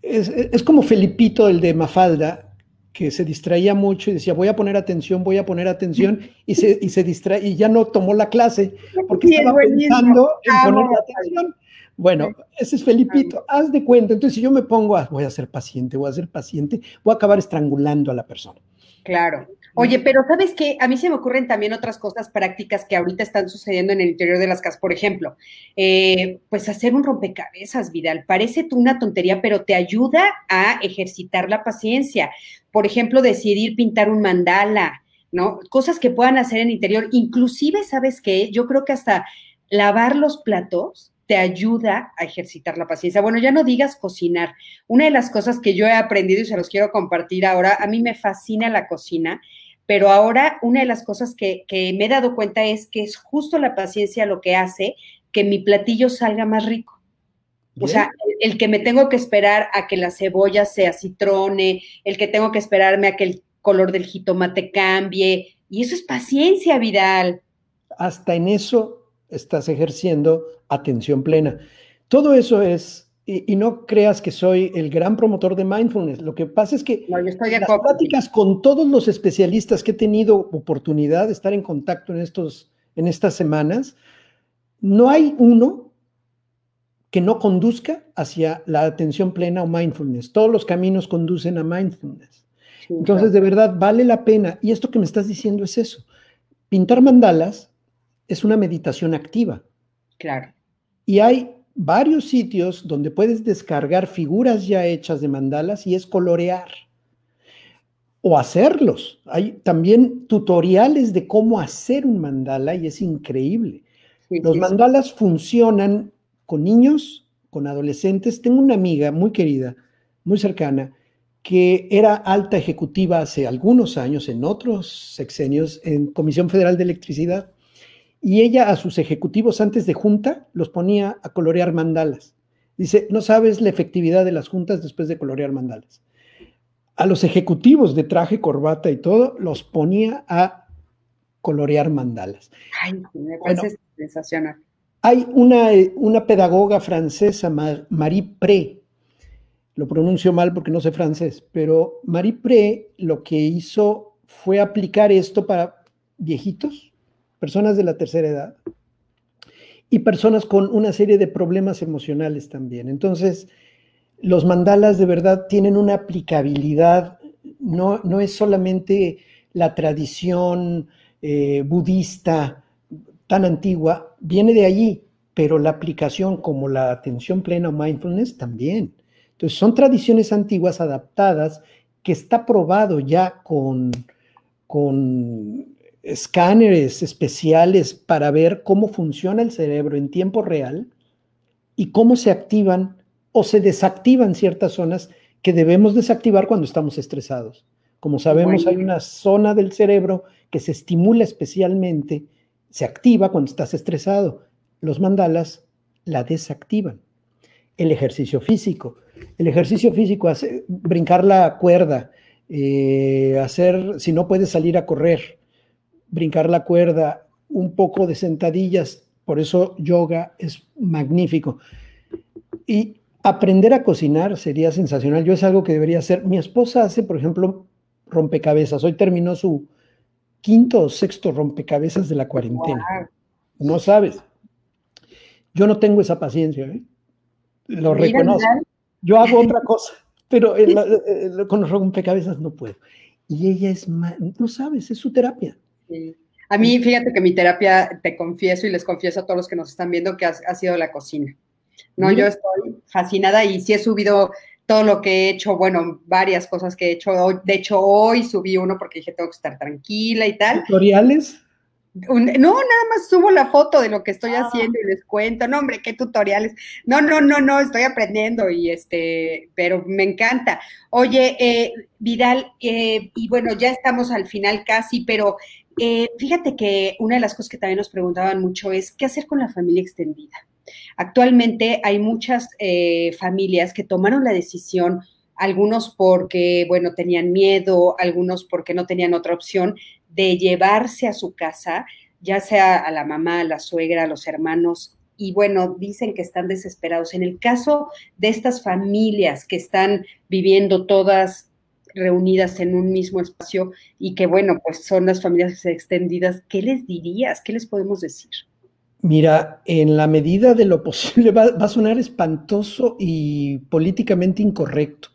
Speaker 2: es, es como Felipito, el de Mafalda, que se distraía mucho y decía, voy a poner atención, voy a poner atención, y se, y se distrae, y ya no tomó la clase porque estaba pensando en poner atención. Bueno, ese es Felipito, haz de cuenta. Entonces, si yo me pongo, a, voy a ser paciente, voy a ser paciente, voy a acabar estrangulando a la persona.
Speaker 1: Claro. Oye, pero ¿sabes qué? A mí se me ocurren también otras cosas prácticas que ahorita están sucediendo en el interior de las casas. Por ejemplo, eh, pues hacer un rompecabezas, Vidal. Parece tú una tontería, pero te ayuda a ejercitar la paciencia. Por ejemplo, decidir pintar un mandala, ¿no? Cosas que puedan hacer en el interior. Inclusive, ¿sabes qué? Yo creo que hasta lavar los platos te ayuda a ejercitar la paciencia. Bueno, ya no digas cocinar. Una de las cosas que yo he aprendido y se los quiero compartir ahora, a mí me fascina la cocina, pero ahora una de las cosas que, me he dado cuenta es que es justo la paciencia lo que hace que mi platillo salga más rico. O sea, el, que me tengo que esperar a que la cebolla se acitrone, el que tengo que esperarme a que el color del jitomate cambie, y eso es paciencia, Vidal.
Speaker 2: Hasta en eso estás ejerciendo atención plena. Todo eso es, y, no creas que soy el gran promotor de mindfulness, lo que pasa es que
Speaker 1: no, yo estoy
Speaker 2: las pláticas con todos los especialistas que he tenido oportunidad de estar en contacto en, estos, en estas semanas, no hay uno que no conduzca hacia la atención plena o mindfulness. Todos los caminos conducen a mindfulness. Entonces, de verdad, vale la pena. Y esto que me estás diciendo es eso. Pintar mandalas es una meditación activa.
Speaker 1: Claro.
Speaker 2: Y hay varios sitios donde puedes descargar figuras ya hechas de mandalas y es colorear o hacerlos. Hay también tutoriales de cómo hacer un mandala y es increíble. Los mandalas funcionan con niños, con adolescentes. Tengo una amiga muy querida, muy cercana, que era alta ejecutiva hace algunos años, en otros sexenios, en Comisión Federal de Electricidad, y ella a sus ejecutivos antes de junta los ponía a colorear mandalas. Dice, no sabes la efectividad de las juntas después de colorear mandalas. A los ejecutivos de traje, corbata y todo, los ponía a colorear mandalas.
Speaker 1: Ay, me parece sensacional.
Speaker 2: Hay una, una pedagoga francesa, Marie Pré, lo pronuncio mal porque no sé francés, pero Marie Pré lo que hizo fue aplicar esto para viejitos, personas de la tercera edad y personas con una serie de problemas emocionales también. Entonces, los mandalas de verdad tienen una aplicabilidad, no, no es solamente la tradición eh, budista tan antigua, viene de allí, pero la aplicación como la atención plena o mindfulness también. Entonces, son tradiciones antiguas adaptadas que está probado ya con, con escáneres especiales para ver cómo funciona el cerebro en tiempo real y cómo se activan o se desactivan ciertas zonas que debemos desactivar cuando estamos estresados. Como sabemos, hay una zona del cerebro que se estimula especialmente, se activa cuando estás estresado. Los mandalas la desactivan. El ejercicio físico. El ejercicio físico, hace, brincar la cuerda, eh, hacer, si no puedes salir a correr, brincar la cuerda, un poco de sentadillas, por eso yoga es magnífico. Y aprender a cocinar sería sensacional. Yo es algo que debería hacer. Mi esposa hace, por ejemplo, rompecabezas. Hoy terminó su quinto o sexto rompecabezas de la cuarentena. No sabes. Yo no tengo esa paciencia, ¿eh? lo reconozco. Yo hago otra cosa, pero con los rompecabezas no puedo. Y ella es, no sabes, es su terapia.
Speaker 1: A mí, fíjate que mi terapia, te confieso y les confieso a todos los que nos están viendo, que ha, sido la cocina. No, yo estoy fascinada y sí he subido todo lo que he hecho, bueno, varias cosas que he hecho. De hecho, hoy subí uno porque dije, tengo que estar tranquila y tal.
Speaker 2: ¿Tutoriales?
Speaker 1: no, nada más subo la foto de lo que estoy ah. haciendo y les cuento, no, hombre, qué tutoriales. No, no, no, no, estoy aprendiendo y este, pero me encanta. Oye, eh, Vidal, eh, y bueno, ya estamos al final casi, pero eh, fíjate que una de las cosas que también nos preguntaban mucho es, ¿qué hacer con la familia extendida? Actualmente hay muchas familias que tomaron la decisión algunos porque, bueno, tenían miedo, algunos porque no tenían otra opción, de llevarse a su casa, ya sea a la mamá, a la suegra, a los hermanos, y bueno, dicen que están desesperados. En el caso de estas familias que están viviendo todas reunidas en un mismo espacio y que bueno, pues son las familias extendidas, ¿qué les dirías? ¿Qué les podemos decir?
Speaker 2: Mira, en la medida de lo posible va, va a sonar espantoso y políticamente incorrecto,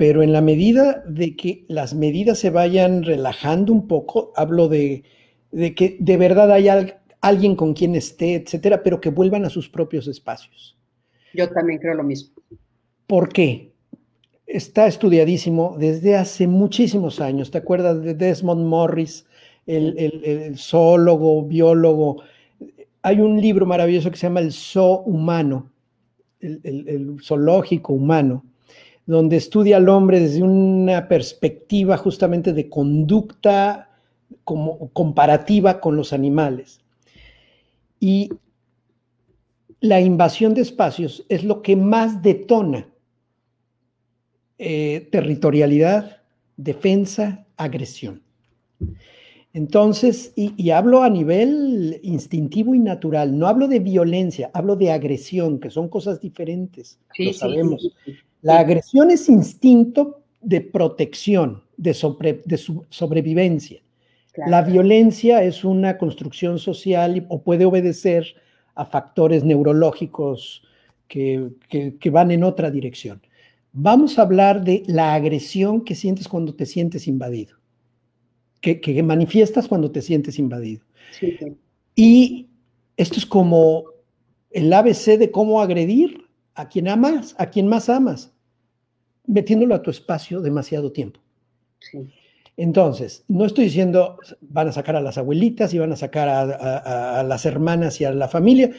Speaker 2: pero en la medida de que las medidas se vayan relajando un poco, hablo de, que de verdad haya alguien con quien esté, etcétera, pero que vuelvan a sus propios espacios.
Speaker 1: Yo también creo lo mismo.
Speaker 2: ¿Por qué? Está estudiadísimo desde hace muchísimos años. ¿Te acuerdas de Desmond Morris, el, el zoólogo, biólogo? Hay un libro maravilloso que se llama El Zoo Humano, el zoológico humano, donde estudia al hombre desde una perspectiva justamente de conducta como comparativa con los animales. Y la invasión de espacios es lo que más detona eh, territorialidad, defensa, agresión. Entonces, y, hablo a nivel instintivo y natural, no hablo de violencia, hablo de agresión, que son cosas diferentes, lo sabemos. La agresión es instinto de protección, de, sobrevivencia. La violencia es una construcción social o puede obedecer a factores neurológicos que, van en otra dirección. Vamos a hablar de la agresión que sientes cuando te sientes invadido, que, manifiestas cuando te sientes invadido. Y esto es como el ABC de cómo agredir a quien amas, a quien más amas, metiéndolo a tu espacio demasiado tiempo. Entonces, no estoy diciendo van a sacar a las abuelitas y van a sacar a, las hermanas y a la familia,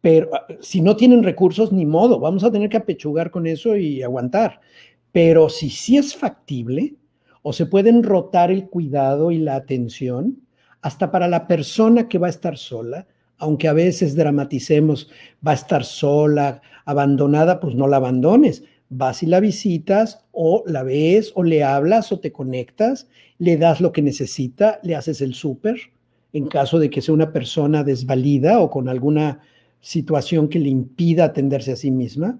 Speaker 2: pero ah, si no tienen recursos, ni modo, vamos a tener que apechugar con eso y aguantar. Pero si sí es factible, o se pueden rotar el cuidado y la atención, hasta para la persona que va a estar sola, aunque a veces dramaticemos, va a estar sola, abandonada, pues no la abandones. Vas y la visitas o la ves o le hablas o te conectas, le das lo que necesita, le haces el súper, en caso de que sea una persona desvalida o con alguna situación que le impida atenderse a sí misma.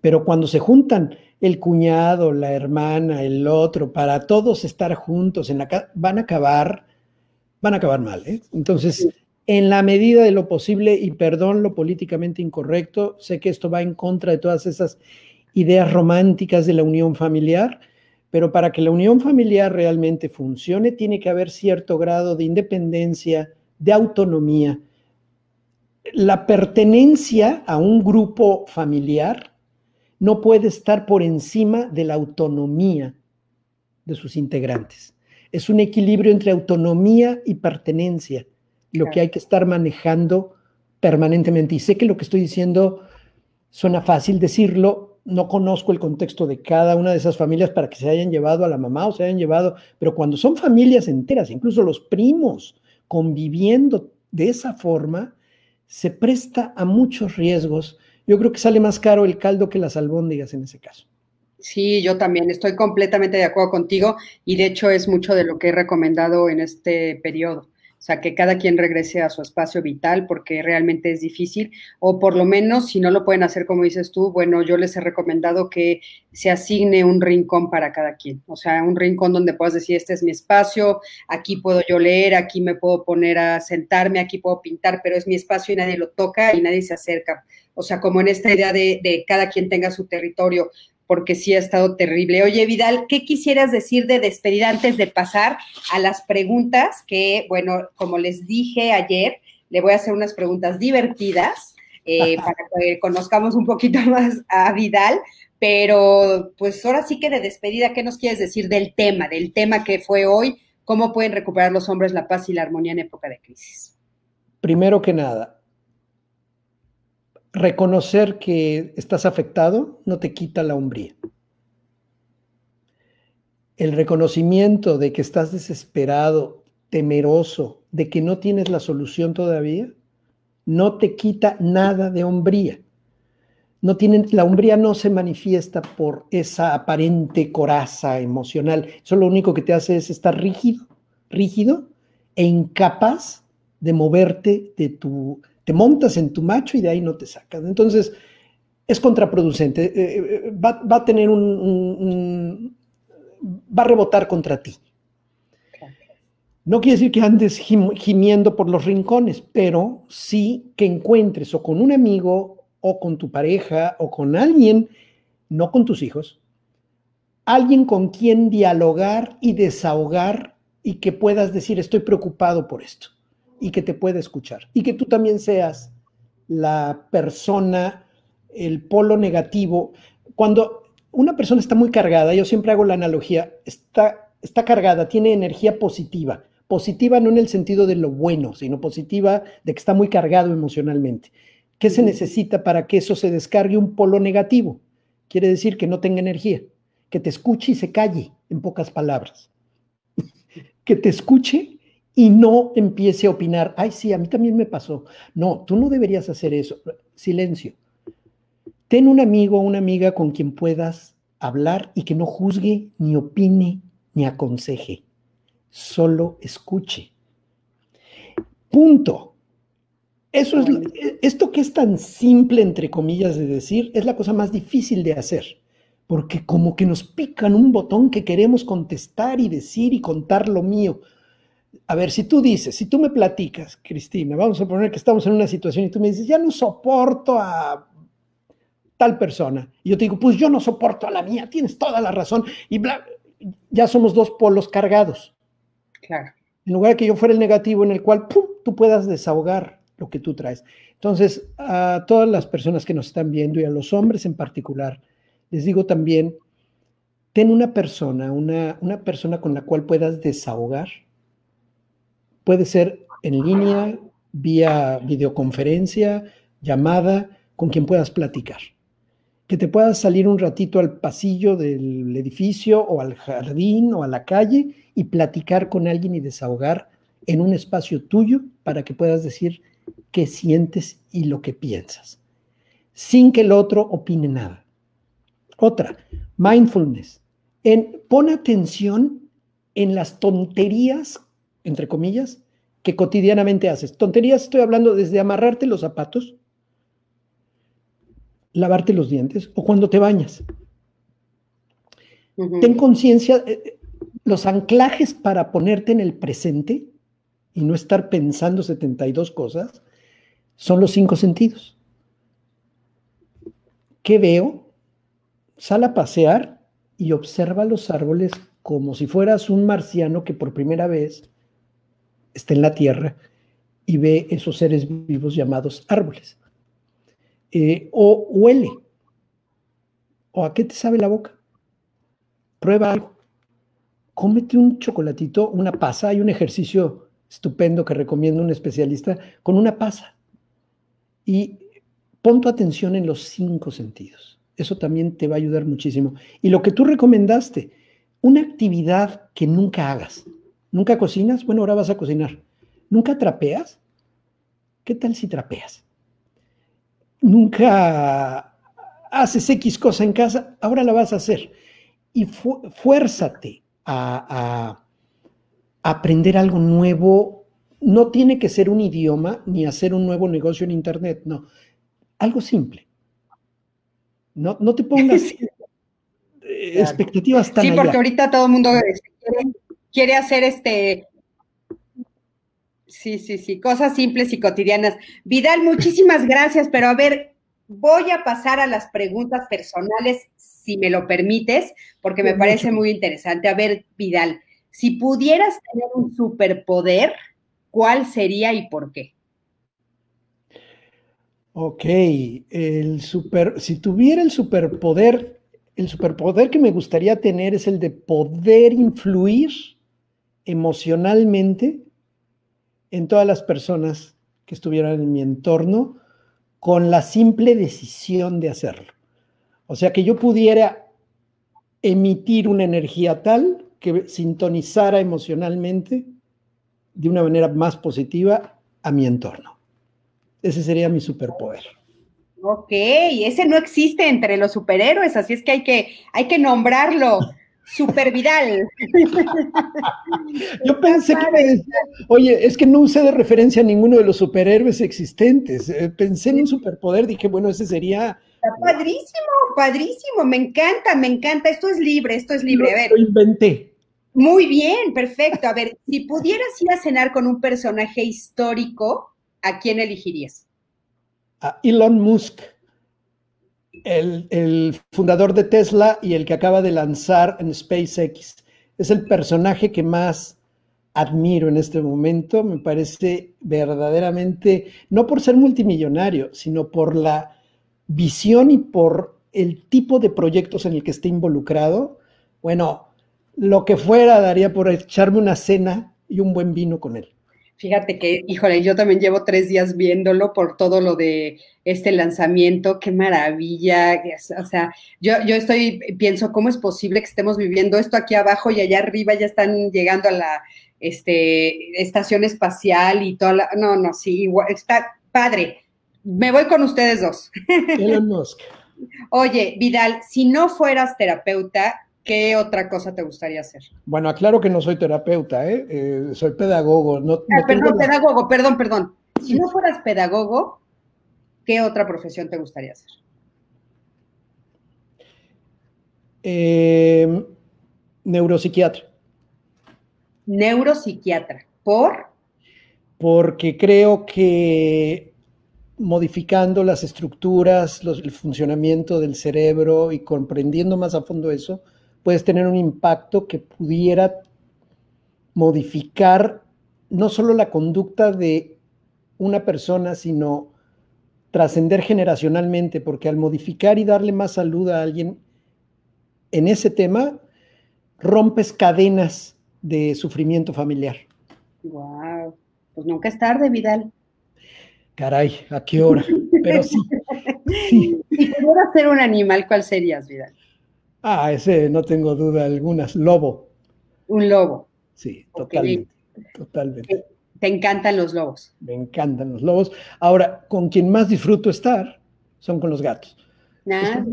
Speaker 2: Pero cuando se juntan el cuñado, la hermana, el otro, para todos estar juntos en la casa, van a acabar, van a acabar mal. ¿eh? Entonces, en la medida de lo posible, y perdón lo políticamente incorrecto, sé que esto va en contra de todas esas ideas románticas de la unión familiar, pero para que la unión familiar realmente funcione, tiene que haber cierto grado de independencia, de autonomía. La pertenencia a un grupo familiar no puede estar por encima de la autonomía de sus integrantes. Es un equilibrio entre autonomía y pertenencia lo que hay que estar manejando permanentemente. Y sé que lo que estoy diciendo suena fácil decirlo, no conozco el contexto de cada una de esas familias para que se hayan llevado a la mamá o se hayan llevado, pero cuando son familias enteras, incluso los primos conviviendo de esa forma, se presta a muchos riesgos. Yo creo que sale más caro el caldo que las albóndigas en ese caso.
Speaker 1: Sí, yo también estoy completamente de acuerdo contigo y de hecho es mucho de lo que he recomendado en este periodo. O sea, que cada quien regrese a su espacio vital porque realmente es difícil, o por lo menos si no lo pueden hacer como dices tú, bueno, yo les he recomendado que se asigne un rincón para cada quien, o sea, un rincón donde puedas decir, este es mi espacio, aquí puedo yo leer, aquí me puedo poner a sentarme, aquí puedo pintar, pero es mi espacio y nadie lo toca y nadie se acerca. O sea, como en esta idea de, de cada quien tenga su territorio porque sí ha estado terrible. Oye, Vidal, ¿qué quisieras decir de despedida antes de pasar a las preguntas? Que, bueno, como les dije ayer, le voy a hacer unas preguntas divertidas eh, para que conozcamos un poquito más a Vidal. Pero, pues ahora sí que de despedida, ¿qué nos quieres decir del tema, del tema que fue hoy? ¿Cómo pueden recuperar los hombres la paz y la armonía en época de crisis?
Speaker 2: Primero que nada, reconocer que estás afectado no te quita la hombría. El reconocimiento de que estás desesperado, temeroso, de que no tienes la solución todavía, no te quita nada de hombría. No la hombría no se manifiesta por esa aparente coraza emocional. Eso lo único que te hace es estar rígido, rígido e incapaz de moverte de tu te montas en tu macho y de ahí no te sacas. Entonces, es contraproducente, eh, eh, va, a tener un, va a rebotar contra ti. No quiere decir que andes gimiendo por los rincones, pero sí que encuentres o con un amigo o con tu pareja o con alguien, no con tus hijos, alguien con quien dialogar y desahogar y que puedas decir, estoy preocupado por esto y que te pueda escuchar. Y que tú también seas la persona, el polo negativo. Cuando una persona está muy cargada, yo siempre hago la analogía, está, está cargada, tiene energía positiva. Positiva no en el sentido de lo bueno, sino positiva de que está muy cargado emocionalmente. ¿Qué se necesita para que eso se descargue un polo negativo? Quiere decir que no tenga energía, que te escuche y se calle, en pocas palabras. que te escuche y no empiece a opinar, ay, sí, a mí también me pasó. No, tú no deberías hacer eso. Silencio. Ten un amigo o una amiga con quien puedas hablar y que no juzgue, ni opine, ni aconseje. Solo escuche. Punto. Eso es, esto que es tan simple, entre comillas, de decir, es la cosa más difícil de hacer, porque como que nos pican un botón que queremos contestar y decir y contar lo mío a ver, si tú dices, si tú me platicas, Cristina, vamos a poner que estamos en una situación y tú me dices, ya no soporto a tal persona. Y yo te digo, pues yo no soporto a la mía, tienes toda la razón. Y bla, ya somos dos polos cargados.
Speaker 1: Claro.
Speaker 2: En lugar de que yo fuera el negativo en el cual tú puedas desahogar lo que tú traes. Entonces, a todas las personas que nos están viendo y a los hombres en particular, les digo también, ten una persona, una, una persona con la cual puedas desahogar. Puede ser en línea, vía videoconferencia, llamada, con quien puedas platicar. Que te puedas salir un ratito al pasillo del edificio o al jardín o a la calle y platicar con alguien y desahogar en un espacio tuyo para que puedas decir qué sientes y lo que piensas, sin que el otro opine nada. Otra, mindfulness. Pon atención en las tonterías, entre comillas, que cotidianamente haces. Tonterías estoy hablando desde amarrarte los zapatos, lavarte los dientes o cuando te bañas. Ten conciencia, eh, eh, los anclajes para ponerte en el presente y no estar pensando 72 cosas son los cinco sentidos. ¿Qué veo? Sal a pasear y observa los árboles como si fueras un marciano que por primera vez está en la tierra y ve esos seres vivos llamados árboles. Eh, o huele. ¿O a qué te sabe la boca? Prueba algo. Cómete un chocolatito, una pasa. Hay un ejercicio estupendo que recomiendo un especialista con una pasa. Y pon tu atención en los cinco sentidos. Eso también te va a ayudar muchísimo. Y lo que tú recomendaste, una actividad que nunca hagas. ¿Nunca cocinas? Bueno, ahora vas a cocinar. ¿Nunca trapeas? ¿Qué tal si trapeas? ¿Nunca haces X cosa en casa? Ahora la vas a hacer. Y fuérzate a, a aprender algo nuevo. No tiene que ser un idioma ni hacer un nuevo negocio en Internet, no. Algo simple. No, no te pongas expectativas tan
Speaker 1: Sí, porque ahorita todo el mundo quiere hacer este Sí, sí, sí, cosas simples y cotidianas. Vidal, muchísimas gracias, pero a ver, voy a pasar a las preguntas personales, si me lo permites, porque me parece muy interesante. A ver, Vidal, si pudieras tener un superpoder, ¿cuál sería y por qué?
Speaker 2: Ok, el super, si tuviera el superpoder, el superpoder que me gustaría tener es el de poder influir emocionalmente en todas las personas que estuvieran en mi entorno con la simple decisión de hacerlo. O sea, que yo pudiera emitir una energía tal que sintonizara emocionalmente de una manera más positiva a mi entorno. Ese sería mi superpoder.
Speaker 1: Ok, ese no existe entre los superhéroes, así es que hay que, hay que nombrarlo. Super Vidal.
Speaker 2: Yo pensé que me decía, oye, es que no usé de referencia a ninguno de los superhéroes existentes. Eh, pensé en un superpoder, dije, bueno, ese sería.
Speaker 1: Está padrísimo, padrísimo, me encanta, me encanta. Esto es libre, esto es libre.
Speaker 2: a ver. Lo inventé.
Speaker 1: Muy bien, perfecto. A ver, si pudieras ir a cenar con un personaje histórico, ¿a quién elegirías?
Speaker 2: A Elon Musk el, fundador de Tesla y el que acaba de lanzar en SpaceX. Es el personaje que más admiro en este momento. Me parece verdaderamente, no por ser multimillonario, sino por la visión y por el tipo de proyectos en el que está involucrado. Bueno, lo que fuera daría por echarme una cena y un buen vino con él.
Speaker 1: Fíjate que, híjole, yo también llevo tres días viéndolo por todo lo de este lanzamiento, qué maravilla. O sea, yo, yo estoy, pienso, ¿cómo es posible que estemos viviendo esto aquí abajo y allá arriba ya están llegando a la este, estación espacial y toda la. No, no, sí, igual, está padre. Me voy con ustedes dos.
Speaker 2: Elon Musk.
Speaker 1: Oye, Vidal, si no fueras terapeuta, ¿Qué otra cosa te gustaría hacer?
Speaker 2: Bueno, aclaro que no soy terapeuta, ¿eh? eh soy pedagogo. No,
Speaker 1: ah, perdón, pedagogo, perdón, perdón. Si no fueras pedagogo, ¿qué otra profesión te gustaría hacer?
Speaker 2: Eh, neuropsiquiatra.
Speaker 1: Neuropsiquiatra. ¿Por?
Speaker 2: Porque creo que modificando las estructuras, el funcionamiento del cerebro y comprendiendo más a fondo eso, puedes tener un impacto que pudiera modificar no solo la conducta de una persona, sino trascender generacionalmente, porque al modificar y darle más salud a alguien en ese tema, rompes cadenas de sufrimiento familiar.
Speaker 1: Wow, pues nunca es tarde, Vidal.
Speaker 2: Caray, ¿a qué hora? Pero sí.
Speaker 1: Si pudieras ser un animal, ¿cuál serías, Vidal?
Speaker 2: Ah, ese no tengo duda alguna, lobo.
Speaker 1: Un lobo.
Speaker 2: Sí, totalmente. Totalmente.
Speaker 1: Te encantan los lobos.
Speaker 2: Me encantan los lobos. Ahora, con quien más disfruto estar son con los gatos.
Speaker 1: Ah,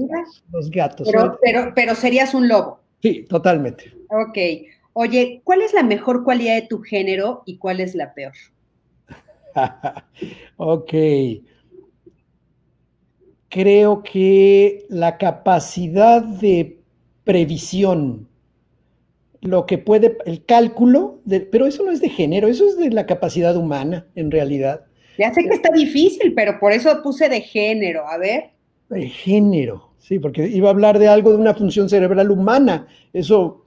Speaker 2: los gatos.
Speaker 1: Pero, pero, pero serías un lobo.
Speaker 2: Sí, totalmente.
Speaker 1: Ok. Oye, ¿cuál es la mejor cualidad de tu género y cuál es la peor?
Speaker 2: ok. Creo que la capacidad de previsión, lo que puede, el cálculo, pero eso no es de género, eso es de la capacidad humana, en realidad.
Speaker 1: Ya sé que está difícil, pero por eso puse de género, a ver.
Speaker 2: De género, sí, porque iba a hablar de algo de una función cerebral humana, eso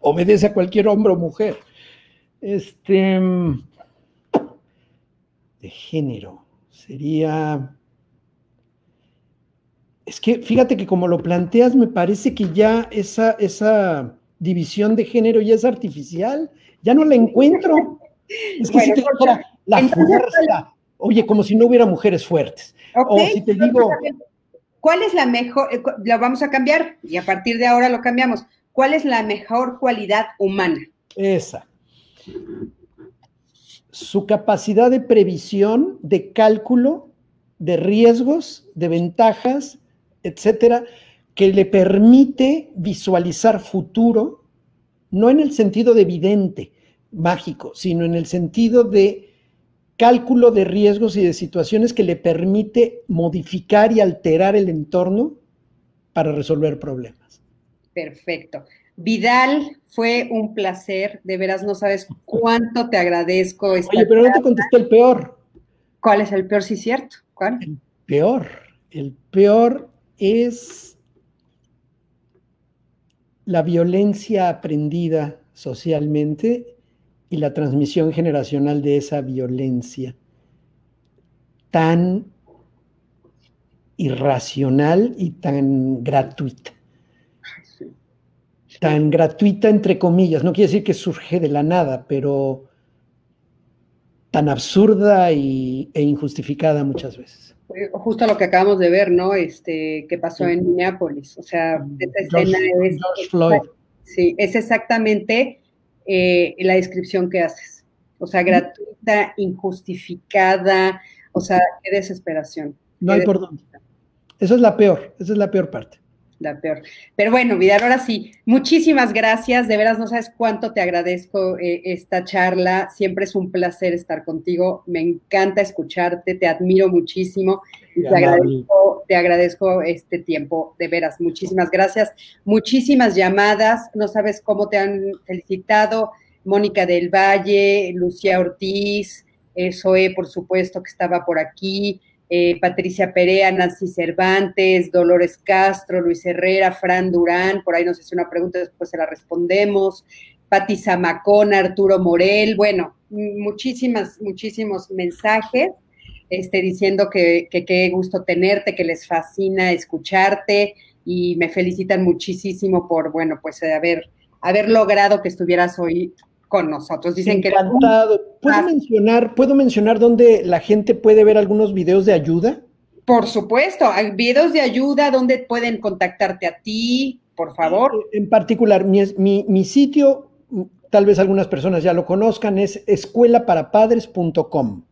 Speaker 2: obedece a cualquier hombre o mujer. Este, de género, sería... Es que fíjate que como lo planteas, me parece que ya esa, esa división de género ya es artificial, ya no la encuentro. Es que si te dijera la fuerza, oye, como si no hubiera mujeres fuertes. o si te digo.
Speaker 1: ¿Cuál es la mejor? Eh, lo vamos a cambiar y a partir de ahora lo cambiamos. ¿Cuál es la mejor cualidad humana?
Speaker 2: Esa. Su capacidad de previsión, de cálculo, de riesgos, de ventajas, etcétera, que le permite visualizar futuro, no en el sentido de evidente, mágico, sino en el sentido de cálculo de riesgos y de situaciones que le permite modificar y alterar el entorno para resolver problemas.
Speaker 1: Perfecto. Vidal, fue un placer, de veras no sabes cuánto te agradezco.
Speaker 2: Oye, pero no te contesté el peor.
Speaker 1: ¿Cuál es el peor, sí cierto? ¿Cuál?
Speaker 2: El peor, el peor es la violencia aprendida socialmente y la transmisión generacional de esa violencia tan irracional y tan gratuita. Tan gratuita entre comillas, no quiere decir que surge de la nada, pero tan absurda y, e injustificada muchas veces.
Speaker 1: Justo lo que acabamos de ver, ¿no? Este, que pasó en Minneapolis. O sea, esta escena es. Floyd. Sí, es exactamente eh, la descripción que haces. O sea, gratuita, injustificada, o sea, qué desesperación.
Speaker 2: No hay por dónde. Esa es la peor, esa es la peor parte
Speaker 1: la peor. Pero bueno, Vidal, ahora sí, muchísimas gracias. De veras, no sabes cuánto te agradezco eh, esta charla. Siempre es un placer estar contigo. Me encanta escucharte, te admiro muchísimo y te agradezco, te agradezco, este tiempo. De veras, muchísimas gracias. Muchísimas llamadas. No sabes cómo te han felicitado. Mónica del Valle, Lucía Ortiz, eh, Zoe, por supuesto, que estaba por aquí. Eh, Patricia Perea, Nancy Cervantes, Dolores Castro, Luis Herrera, Fran Durán, por ahí nos hace una pregunta, después se la respondemos, Pati Zamacón, Arturo Morel, bueno, muchísimas, muchísimos mensajes. Este, diciendo que qué gusto tenerte, que les fascina escucharte y me felicitan muchísimo por, bueno, pues haber, haber logrado que estuvieras hoy con nosotros. Dicen
Speaker 2: Encantado. que... ¿Puedo mencionar, ¿Puedo mencionar dónde la gente puede ver algunos videos de ayuda?
Speaker 1: Por supuesto, hay videos de ayuda donde pueden contactarte a ti, por favor.
Speaker 2: En particular, mi, sitio, tal vez algunas personas ya lo conozcan, es escuelaparapadres.com.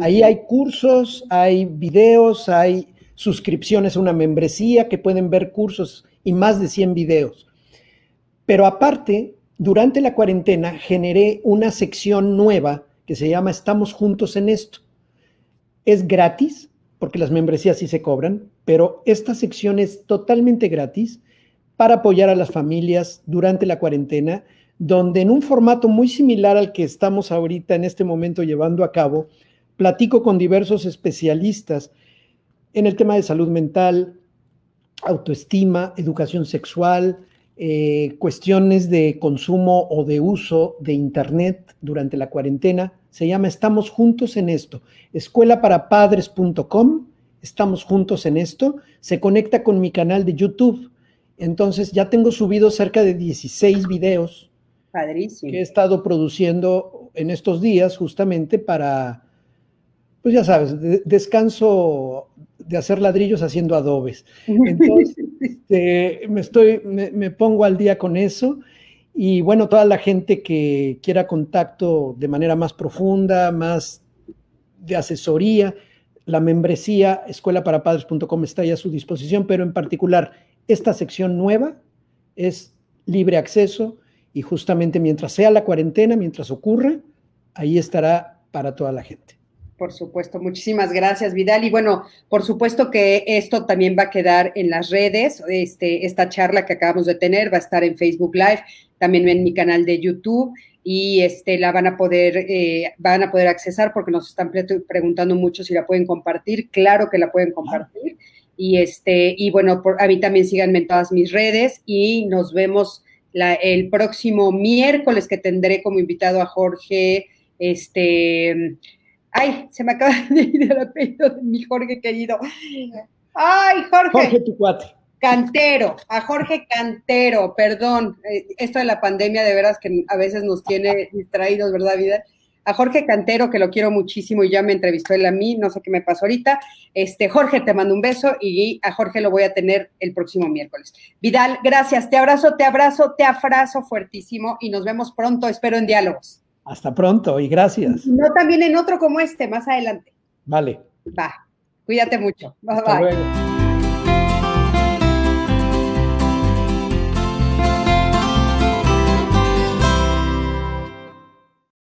Speaker 2: Ahí hay cursos, hay videos, hay suscripciones a una membresía que pueden ver cursos y más de 100 videos. Pero aparte, durante la cuarentena generé una sección nueva que se llama Estamos juntos en esto. Es gratis, porque las membresías sí se cobran, pero esta sección es totalmente gratis para apoyar a las familias durante la cuarentena, donde en un formato muy similar al que estamos ahorita en este momento llevando a cabo, platico con diversos especialistas en el tema de salud mental, autoestima, educación sexual, eh, cuestiones de consumo o de uso de Internet durante la cuarentena. Se llama Estamos Juntos en esto. Escuelaparapadres.com. Estamos juntos en esto. Se conecta con mi canal de YouTube. Entonces ya tengo subido cerca de 16 videos
Speaker 1: Padrísimo.
Speaker 2: que he estado produciendo en estos días justamente para, pues ya sabes, de- descanso de hacer ladrillos haciendo adobes. Entonces, este, me, estoy, me, me pongo al día con eso. Y bueno, toda la gente que quiera contacto de manera más profunda, más de asesoría, la membresía escuelaparapadres.com está ya a su disposición, pero en particular esta sección nueva es libre acceso y justamente mientras sea la cuarentena, mientras ocurra, ahí estará para toda la gente.
Speaker 1: Por supuesto, muchísimas gracias, Vidal. Y bueno, por supuesto que esto también va a quedar en las redes. Este, esta charla que acabamos de tener va a estar en Facebook Live, también en mi canal de YouTube y este la van a poder eh, van a poder accesar porque nos están pre preguntando mucho si la pueden compartir. Claro que la pueden compartir. Y este y bueno, por, a mí también síganme en todas mis redes y nos vemos la, el próximo miércoles que tendré como invitado a Jorge este Ay, se me acaba de ir el apellido de mi Jorge querido. Ay, Jorge.
Speaker 2: Jorge, tu cuate.
Speaker 1: Cantero, a Jorge Cantero, perdón, eh, esto de la pandemia de veras que a veces nos tiene distraídos, ¿verdad, vida? A Jorge Cantero, que lo quiero muchísimo y ya me entrevistó él a mí, no sé qué me pasó ahorita. Este, Jorge, te mando un beso y a Jorge lo voy a tener el próximo miércoles. Vidal, gracias, te abrazo, te abrazo, te abrazo fuertísimo y nos vemos pronto, espero en diálogos.
Speaker 2: Hasta pronto y gracias.
Speaker 1: No también en otro como este, más adelante.
Speaker 2: Vale.
Speaker 1: Va, cuídate mucho. Bye,
Speaker 2: Hasta
Speaker 1: bye.
Speaker 2: luego.